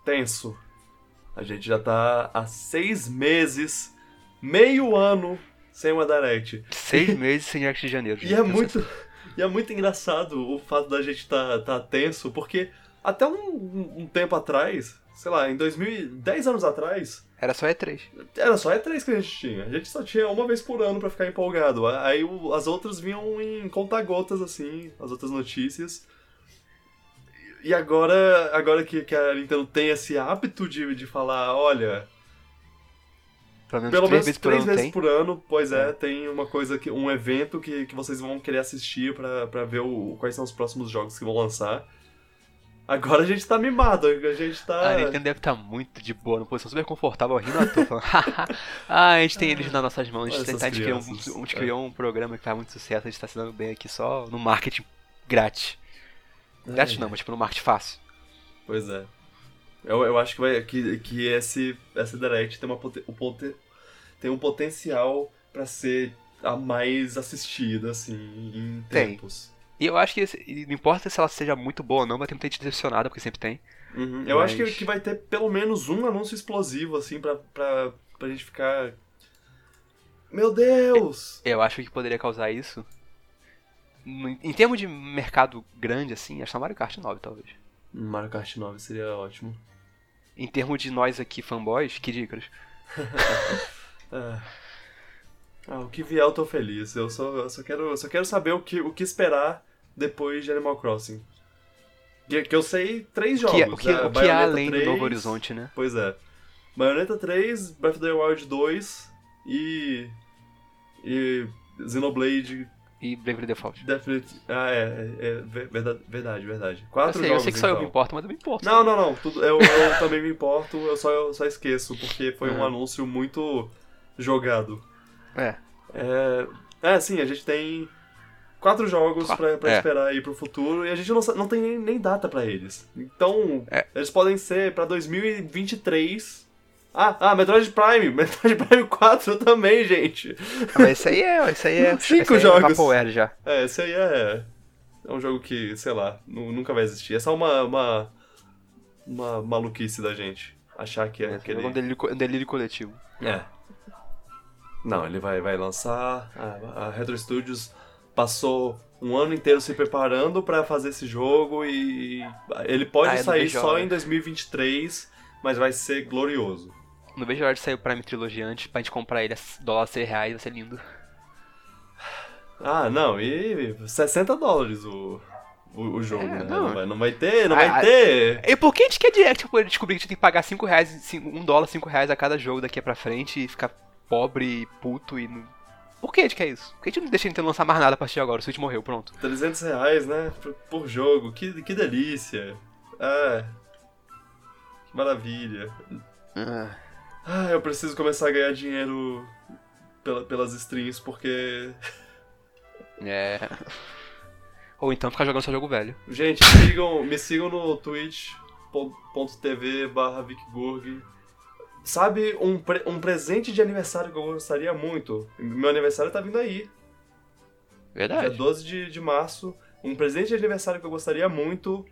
tenso. A gente já tá há seis meses, meio ano sem uma Direct. Seis meses sem Direct de janeiro. E é muito, e é muito engraçado o fato da gente tá, tá tenso, porque até um, um tempo atrás, sei lá, em 2010 anos atrás, Era só E3. era só E3 que a gente tinha. A gente só tinha uma vez por ano pra ficar empolgado. Aí as outras vinham em conta-gotas, assim, as outras notícias. E agora, agora que, que a Nintendo tem esse hábito de, de falar, olha, Pelo menos pelo três menos vezes por três ano vezes tem. por ano, pois é, tem uma coisa que. um evento que, que vocês vão querer assistir pra, pra ver o, quais são os próximos jogos que vão lançar. Agora a gente tá mimado, a gente tá. A Nintendo deve estar muito de boa, numa posição super confortável, rindo à toa, falando, "Haha, ah, a gente tem eles nas nossas mãos, a gente, Olha tá- a gente criou, essas um, a gente crianças. criou um programa que faz muito sucesso, a gente tá se dando bem aqui só no marketing grátis. Grátis Ai, não, mas tipo no marketing fácil. Pois é. Eu, eu acho que, vai, que, que esse, essa Direct tem, uma, o poten- tem um potencial pra ser a mais assistida, assim, em Tem. E eu acho que não importa se ela seja muito boa ou não, vai ter muita gente decepcionada, porque sempre tem. Uhum. Eu acho que, que vai ter pelo menos um anúncio explosivo, assim, pra, pra, pra gente ficar. Meu Deus! Eu acho que poderia causar isso. Em termos de mercado grande, assim, acho que é Mario Kart 9, talvez. Mario Kart 9 seria ótimo. Em termos de nós aqui, fanboys, que dicas? Ah, Ah, o que vier eu tô feliz. Eu só, eu só, quero, eu só quero saber o que, o que esperar depois de Animal Crossing. Que, que eu sei três jogos. Que, que, né? o que há além 3, do Novo Horizonte, né? Pois é. Bayonetta 3, Breath of the Wild 2 e. E. Xenoblade E Bravely Default. Definite. Ah, é, é, é verdade, verdade, verdade. Eu Quatro sei, eu jogos. sei que só eu então. me importo, mas eu me importo. Não, não, não. Tudo, eu, eu também me importo, eu só, eu só esqueço, porque foi um Uhum. anúncio muito jogado. É. É, é sim, a gente tem quatro jogos Quatro, pra, pra é. esperar aí pro futuro e a gente não, não tem nem, nem data pra eles. Então, É. eles podem ser pra 2023. Ah, ah, Metroid Prime, Metroid Prime 4 também, gente. Ah, Mas isso aí é. Isso aí é. Cinco isso aí jogos. É já. É, esse aí é. É um jogo que, sei lá, nu- nunca vai existir. É só uma. uma, uma maluquice da gente. Achar que é, É, aquele. um, delírio, um delírio coletivo. É. Não, ele vai, vai lançar. A, a Retro Studios passou um ano inteiro se preparando pra fazer esse jogo e ele pode Ah, não sair só em 2023, mas vai ser glorioso. Não vejo a hora de sair o Prime Trilogy antes pra gente comprar ele a dólar 100 reais, vai ser lindo. Ah, não, e 60 dólares o, o, o jogo, É, né? não. Não vai, não vai ter, não Ah, vai ah, ter. E por que a gente quer direct pra poder descobrir que a gente tem que pagar 5 reais, 5, 1 dólar, 5 reais a cada jogo daqui pra frente e ficar pobre, puto e. não- Por que a gente quer isso? Por que a gente não deixa a Nintendo lançar mais nada a partir de agora? O Switch morreu, pronto. 300 reais, né? Por, por jogo, que, que delícia. Ah, que maravilha. Ah, eu preciso começar a ganhar dinheiro pela- pelas streams, porque. É. Ou então ficar jogando só jogo velho. Gente, sigam, me sigam no twitch.tv barra. Sabe um, pre- um presente de aniversário que eu gostaria muito? Meu aniversário tá vindo aí. Dia Verdade. 12 de, de março. Um presente de aniversário que eu gostaria muito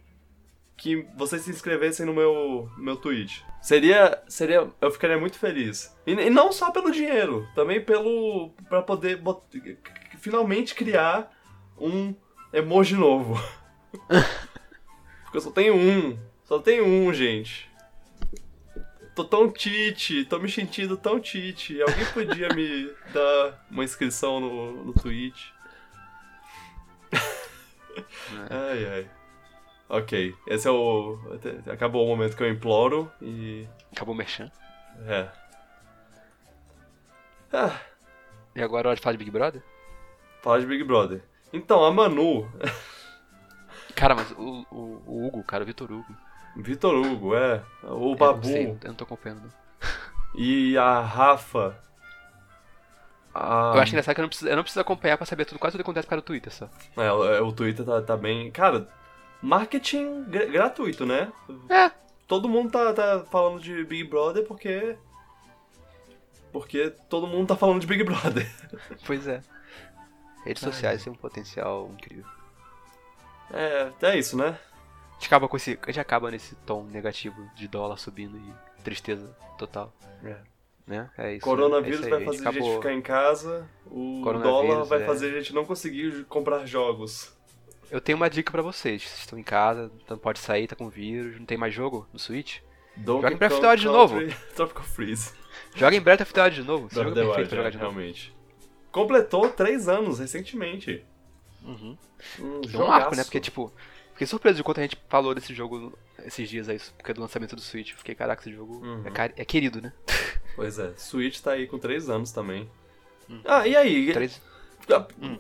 que vocês se inscrevessem no meu, meu Twitch. Seria, seria, eu ficaria muito feliz. E, e não só pelo dinheiro, também pelo para poder bot- finalmente criar um emoji novo. Porque eu só tenho um, só tenho um, gente. Tô tão tite, tô me sentindo tão tite. Alguém podia me dar uma inscrição no, no Twitch? Ai, ai. Ok, esse é o. Acabou o momento que eu imploro e. Acabou o merchan. É. Ah, E agora é hora de falar de Big Brother? fala de Big Brother. Então, a Manu, Cara, mas o, o, o Hugo, cara, o Vitor Hugo. Vitor Hugo, é. O Eu não Babu sei, eu não tô acompanhando. e a Rafa. a- Eu acho engraçado que eu não, preciso, eu não preciso acompanhar pra saber tudo, quase tudo que acontece para o Twitter só. É, o o Twitter tá, tá bem. Cara, marketing gra- gratuito, né? É. Todo mundo tá, tá falando de Big Brother porque. Porque todo mundo tá falando de Big Brother. Pois é. Redes Ai, sociais têm um potencial incrível. É, é isso, né? A gente acaba com esse. A gente acaba nesse tom negativo de dólar subindo e tristeza total. É. Né? É isso. Coronavírus é isso vai fazer a gente acabou. ficar em casa, o dólar vai é. fazer a gente não conseguir comprar jogos. Eu tenho uma dica pra vocês. Vocês estão em casa, não pode sair, tá com vírus, não tem mais jogo no Switch? Donkey Joga em Breath of the Wild de novo. Tropical Freeze. Joga em Breath of the Wild de novo. Breath of é the perfeito Wild, pra jogar é, de novo. realmente. Completou três anos recentemente. Uhum. Um É um marco, né? Porque, tipo, fiquei surpreso de quanto a gente falou desse jogo esses dias aí, porque é do lançamento do Switch. Fiquei, caraca, esse jogo Uhum. é, cari- é querido, né? Pois é, Switch tá aí com três anos também. Hum. Ah, e aí? Três... Hum.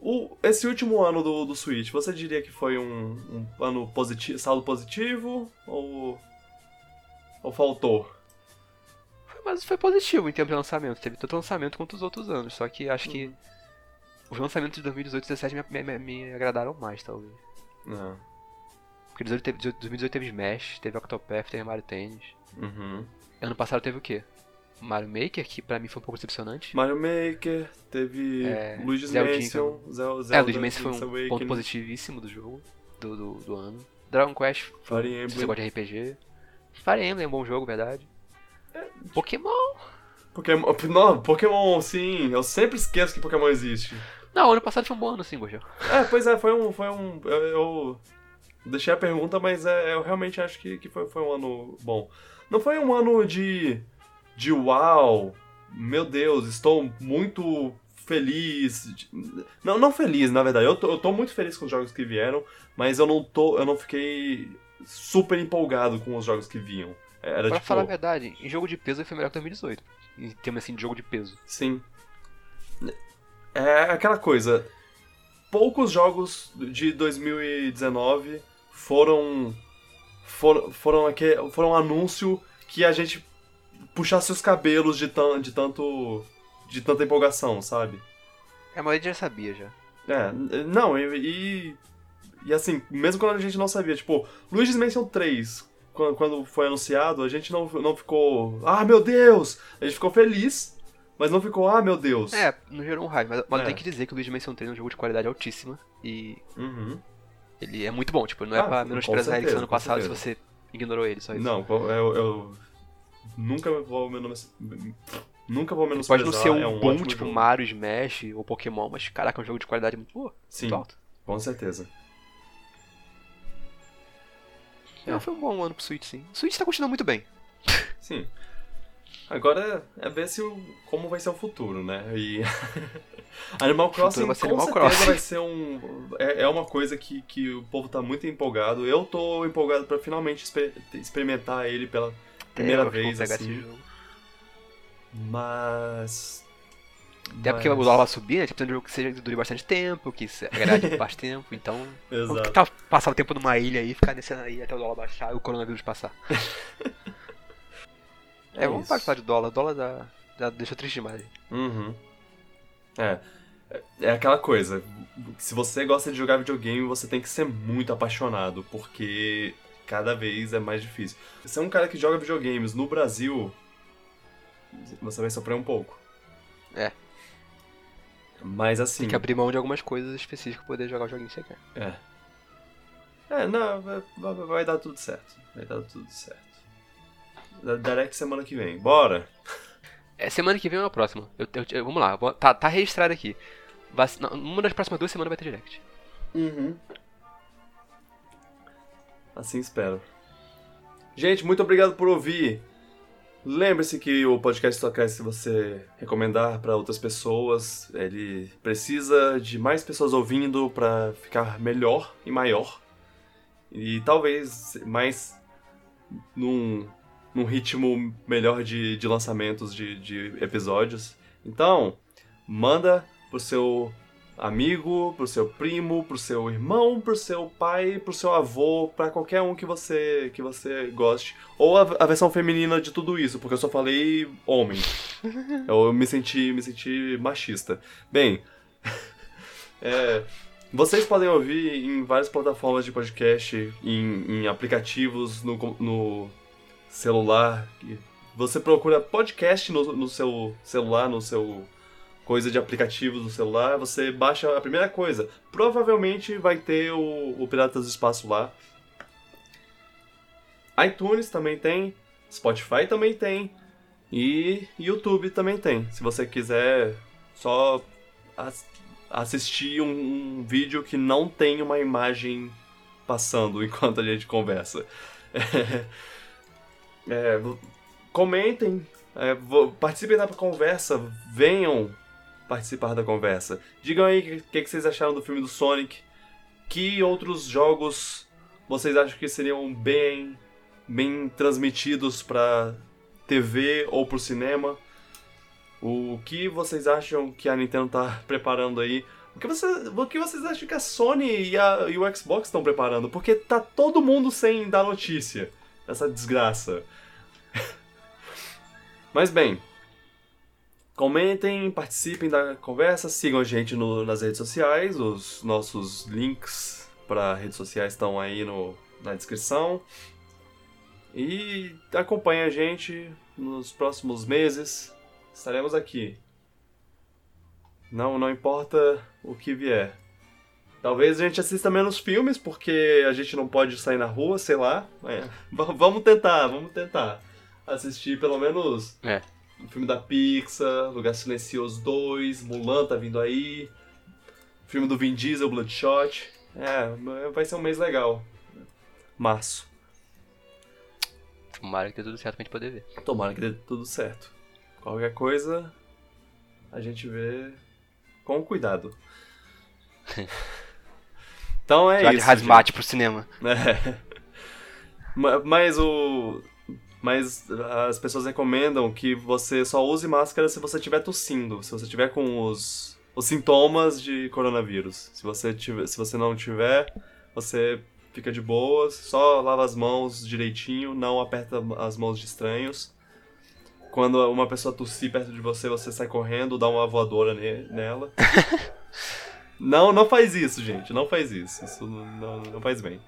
O, esse último ano do, do Switch, você diria que foi um, um ano positivo, saldo positivo ou, ou faltou? Mas foi positivo em termos de lançamento. Teve tanto lançamento quanto os outros anos. Só que acho que Uhum. os lançamentos de 2018 e 2017 me, me- me agradaram mais, talvez. Não. Porque 2018 teve, 2018 teve Smash, teve Octopath, teve Mario Tennis. Uhum. Ano passado teve o quê? Mario Maker, que pra mim foi um pouco decepcionante. Mario Maker, teve É, Luigi's Mansion, é, Zelda, o Luigi Mansion foi um Awakening, ponto positivíssimo do jogo, do, do, do ano. Dragon Quest, Fire se você gosta de RPG. Fire Emblem é um bom jogo, verdade. Pokémon! Pokémon, não, Pokémon, sim, eu sempre esqueço que Pokémon existe. Não, ano passado foi um bom ano, sim, Gojão. É, pois é, foi um, foi um, eu, eu deixei a pergunta, mas é, eu realmente acho que, que foi, foi um ano bom. Não foi um ano de, de uau, meu Deus, estou muito feliz. Não, não feliz, na verdade. Eu tô, eu tô muito feliz com os jogos que vieram, mas eu não tô, eu não fiquei super empolgado com os jogos que vinham. Era Pra tipo, falar a verdade, em jogo de peso foi melhor que 2018. Em termos assim de jogo de peso. sim. É aquela coisa. Poucos jogos de 2019 foram foram foram, aque- foram um anúncio que a gente puxasse os cabelos de, tan, de tanto de tanta empolgação, sabe? É, A maioria já sabia já. É, não, e, e, e assim, mesmo quando a gente não sabia, tipo, Luigi's Mansion 3, quando, quando foi anunciado, a gente não, não ficou, ah, meu Deus! A gente ficou feliz, mas não ficou, ah, meu Deus. É, não gerou um hype, mas, mas É. eu tenho que dizer que o Luigi Mansion 3 é um jogo de qualidade altíssima e Uhum. ele é muito bom, tipo, não é Ah, pra menosprezar ele ano passado se certeza. você ignorou ele, só isso. Não, eu, eu nunca vou menos, nunca vou Ele menos pode não ser um, é um bom, tipo jogo. Mario, Smash ou Pokémon, mas caraca, é um jogo de qualidade muito boa, Sim, muito alto. com certeza. É. Não, foi um bom ano pro Switch, sim. O Switch tá continuando muito bem. Sim. Agora é ver se o, como vai ser o futuro, né? E Animal Crossing vai ser com Animal certeza Crossing. vai ser um é, é uma coisa que, que o povo tá muito empolgado. Eu tô empolgado pra finalmente exper- experimentar ele pela primeira É, vez assim. Mas Até porque o dólar vai subir, né? Tipo, um jogo que seja, dure bastante tempo, que agrade bastante tempo, então. Exato. tentar passar o tempo numa ilha aí, ficar nessa aí até o dólar baixar e o coronavírus passar. é, vamos isso. parar de dólar. Dólar já, já deixa triste demais. Uhum. É. É- É aquela coisa. Se você gosta de jogar videogame, você tem que ser muito apaixonado, porque cada vez é mais difícil. Se é um cara que joga videogames no Brasil, você vai sofrer um pouco. É. Mas assim. Tem que abrir mão de algumas coisas específicas pra poder jogar o joguinho que você quer. É. É, não, vai, vai- vai dar tudo certo. Vai dar tudo certo. Direct semana que vem. Bora! É, semana que vem ou na próxima? Eu, eu- eu- vamos lá, vou- tá, tá registrado aqui. Vai, não, uma das próximas duas semanas vai ter direct. Uhum. Assim espero. Gente, muito obrigado por ouvir. Lembre-se que o podcast só cresce se você recomendar para outras pessoas. Ele precisa de mais pessoas ouvindo para ficar melhor e maior. E talvez mais num, num ritmo melhor de, de lançamentos de, de episódios. Então, manda pro seu amigo, pro seu primo, pro seu irmão, pro seu pai, pro seu avô, pra qualquer um que você que você goste. Ou a, a versão feminina de tudo isso, porque eu só falei homem. eu me senti me senti machista. Bem, é, vocês podem ouvir em várias plataformas de podcast, em, em aplicativos no, no celular. Você procura podcast no, no seu celular, no seu coisa de aplicativos do celular, você baixa a primeira coisa. Provavelmente vai ter o, o Piratas do Espaço lá. iTunes também tem, Spotify também tem e YouTube também tem. Se você quiser só as, assistir um, um, vídeo que não tem uma imagem passando enquanto a gente conversa. É, comentem, é, participem da conversa, venham participar da conversa. Digam aí o que, que, vocês acharam do filme do Sonic. Que outros jogos vocês acham que seriam bem, bem transmitidos para TV ou para o cinema? O que vocês acham que a Nintendo tá preparando aí? O que, você, o que vocês acham que a Sony e, a, e o Xbox estão preparando? Porque tá todo mundo sem dar notícia dessa desgraça. Mas bem, comentem, participem da conversa, sigam a gente no, nas redes sociais, os nossos links para redes sociais estão aí no, na descrição. E acompanhe a gente nos próximos meses estaremos aqui. Não, não importa o que vier. Talvez a gente assista menos filmes, porque a gente não pode sair na rua, sei lá. É. vamos tentar, vamos tentar. Assistir pelo menos é. o filme da Pixar, Lugar Silencioso 2, Mulan tá vindo aí. Filme do Vin Diesel, Bloodshot. É, vai ser um mês legal. Março. Tomara que dê tudo certo pra gente poder ver. Tomara que dê tudo certo. Qualquer coisa, a gente vê com cuidado. então é Já isso. hazmat pro cinema. É. Mas o. Mas as pessoas recomendam que você só use máscara se você estiver tossindo, se você estiver com os, os sintomas de coronavírus. Se você, tiver, se você não tiver, você fica de boas, só lava as mãos direitinho, não aperta as mãos de estranhos. Quando uma pessoa tossir perto de você, você sai correndo, dá uma voadora ne nela. não, não faz isso, gente. Não faz isso. Isso não, não faz bem.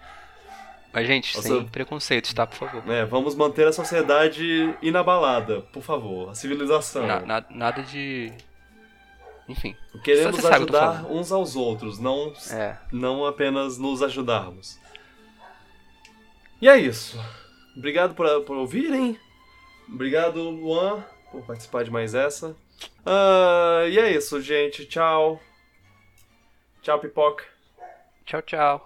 Mas, gente, Nossa, sem preconceitos, tá? Por favor. É, vamos manter a sociedade inabalada, por favor. A civilização. Na, na, nada de. Enfim. Queremos ajudar uns aos outros, não, é. não apenas nos ajudarmos. E é isso. Obrigado por, por ouvirem. Obrigado, Luan, por participar de mais essa. Uh, e é isso, gente. Tchau. Tchau, pipoca. Tchau, tchau.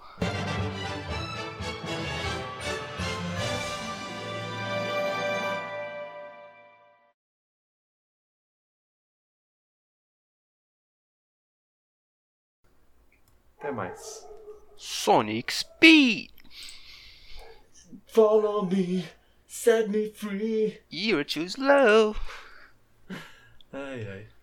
Até mais. Sonic Speed! Follow me. Set me free. You're too slow. Ai, ai.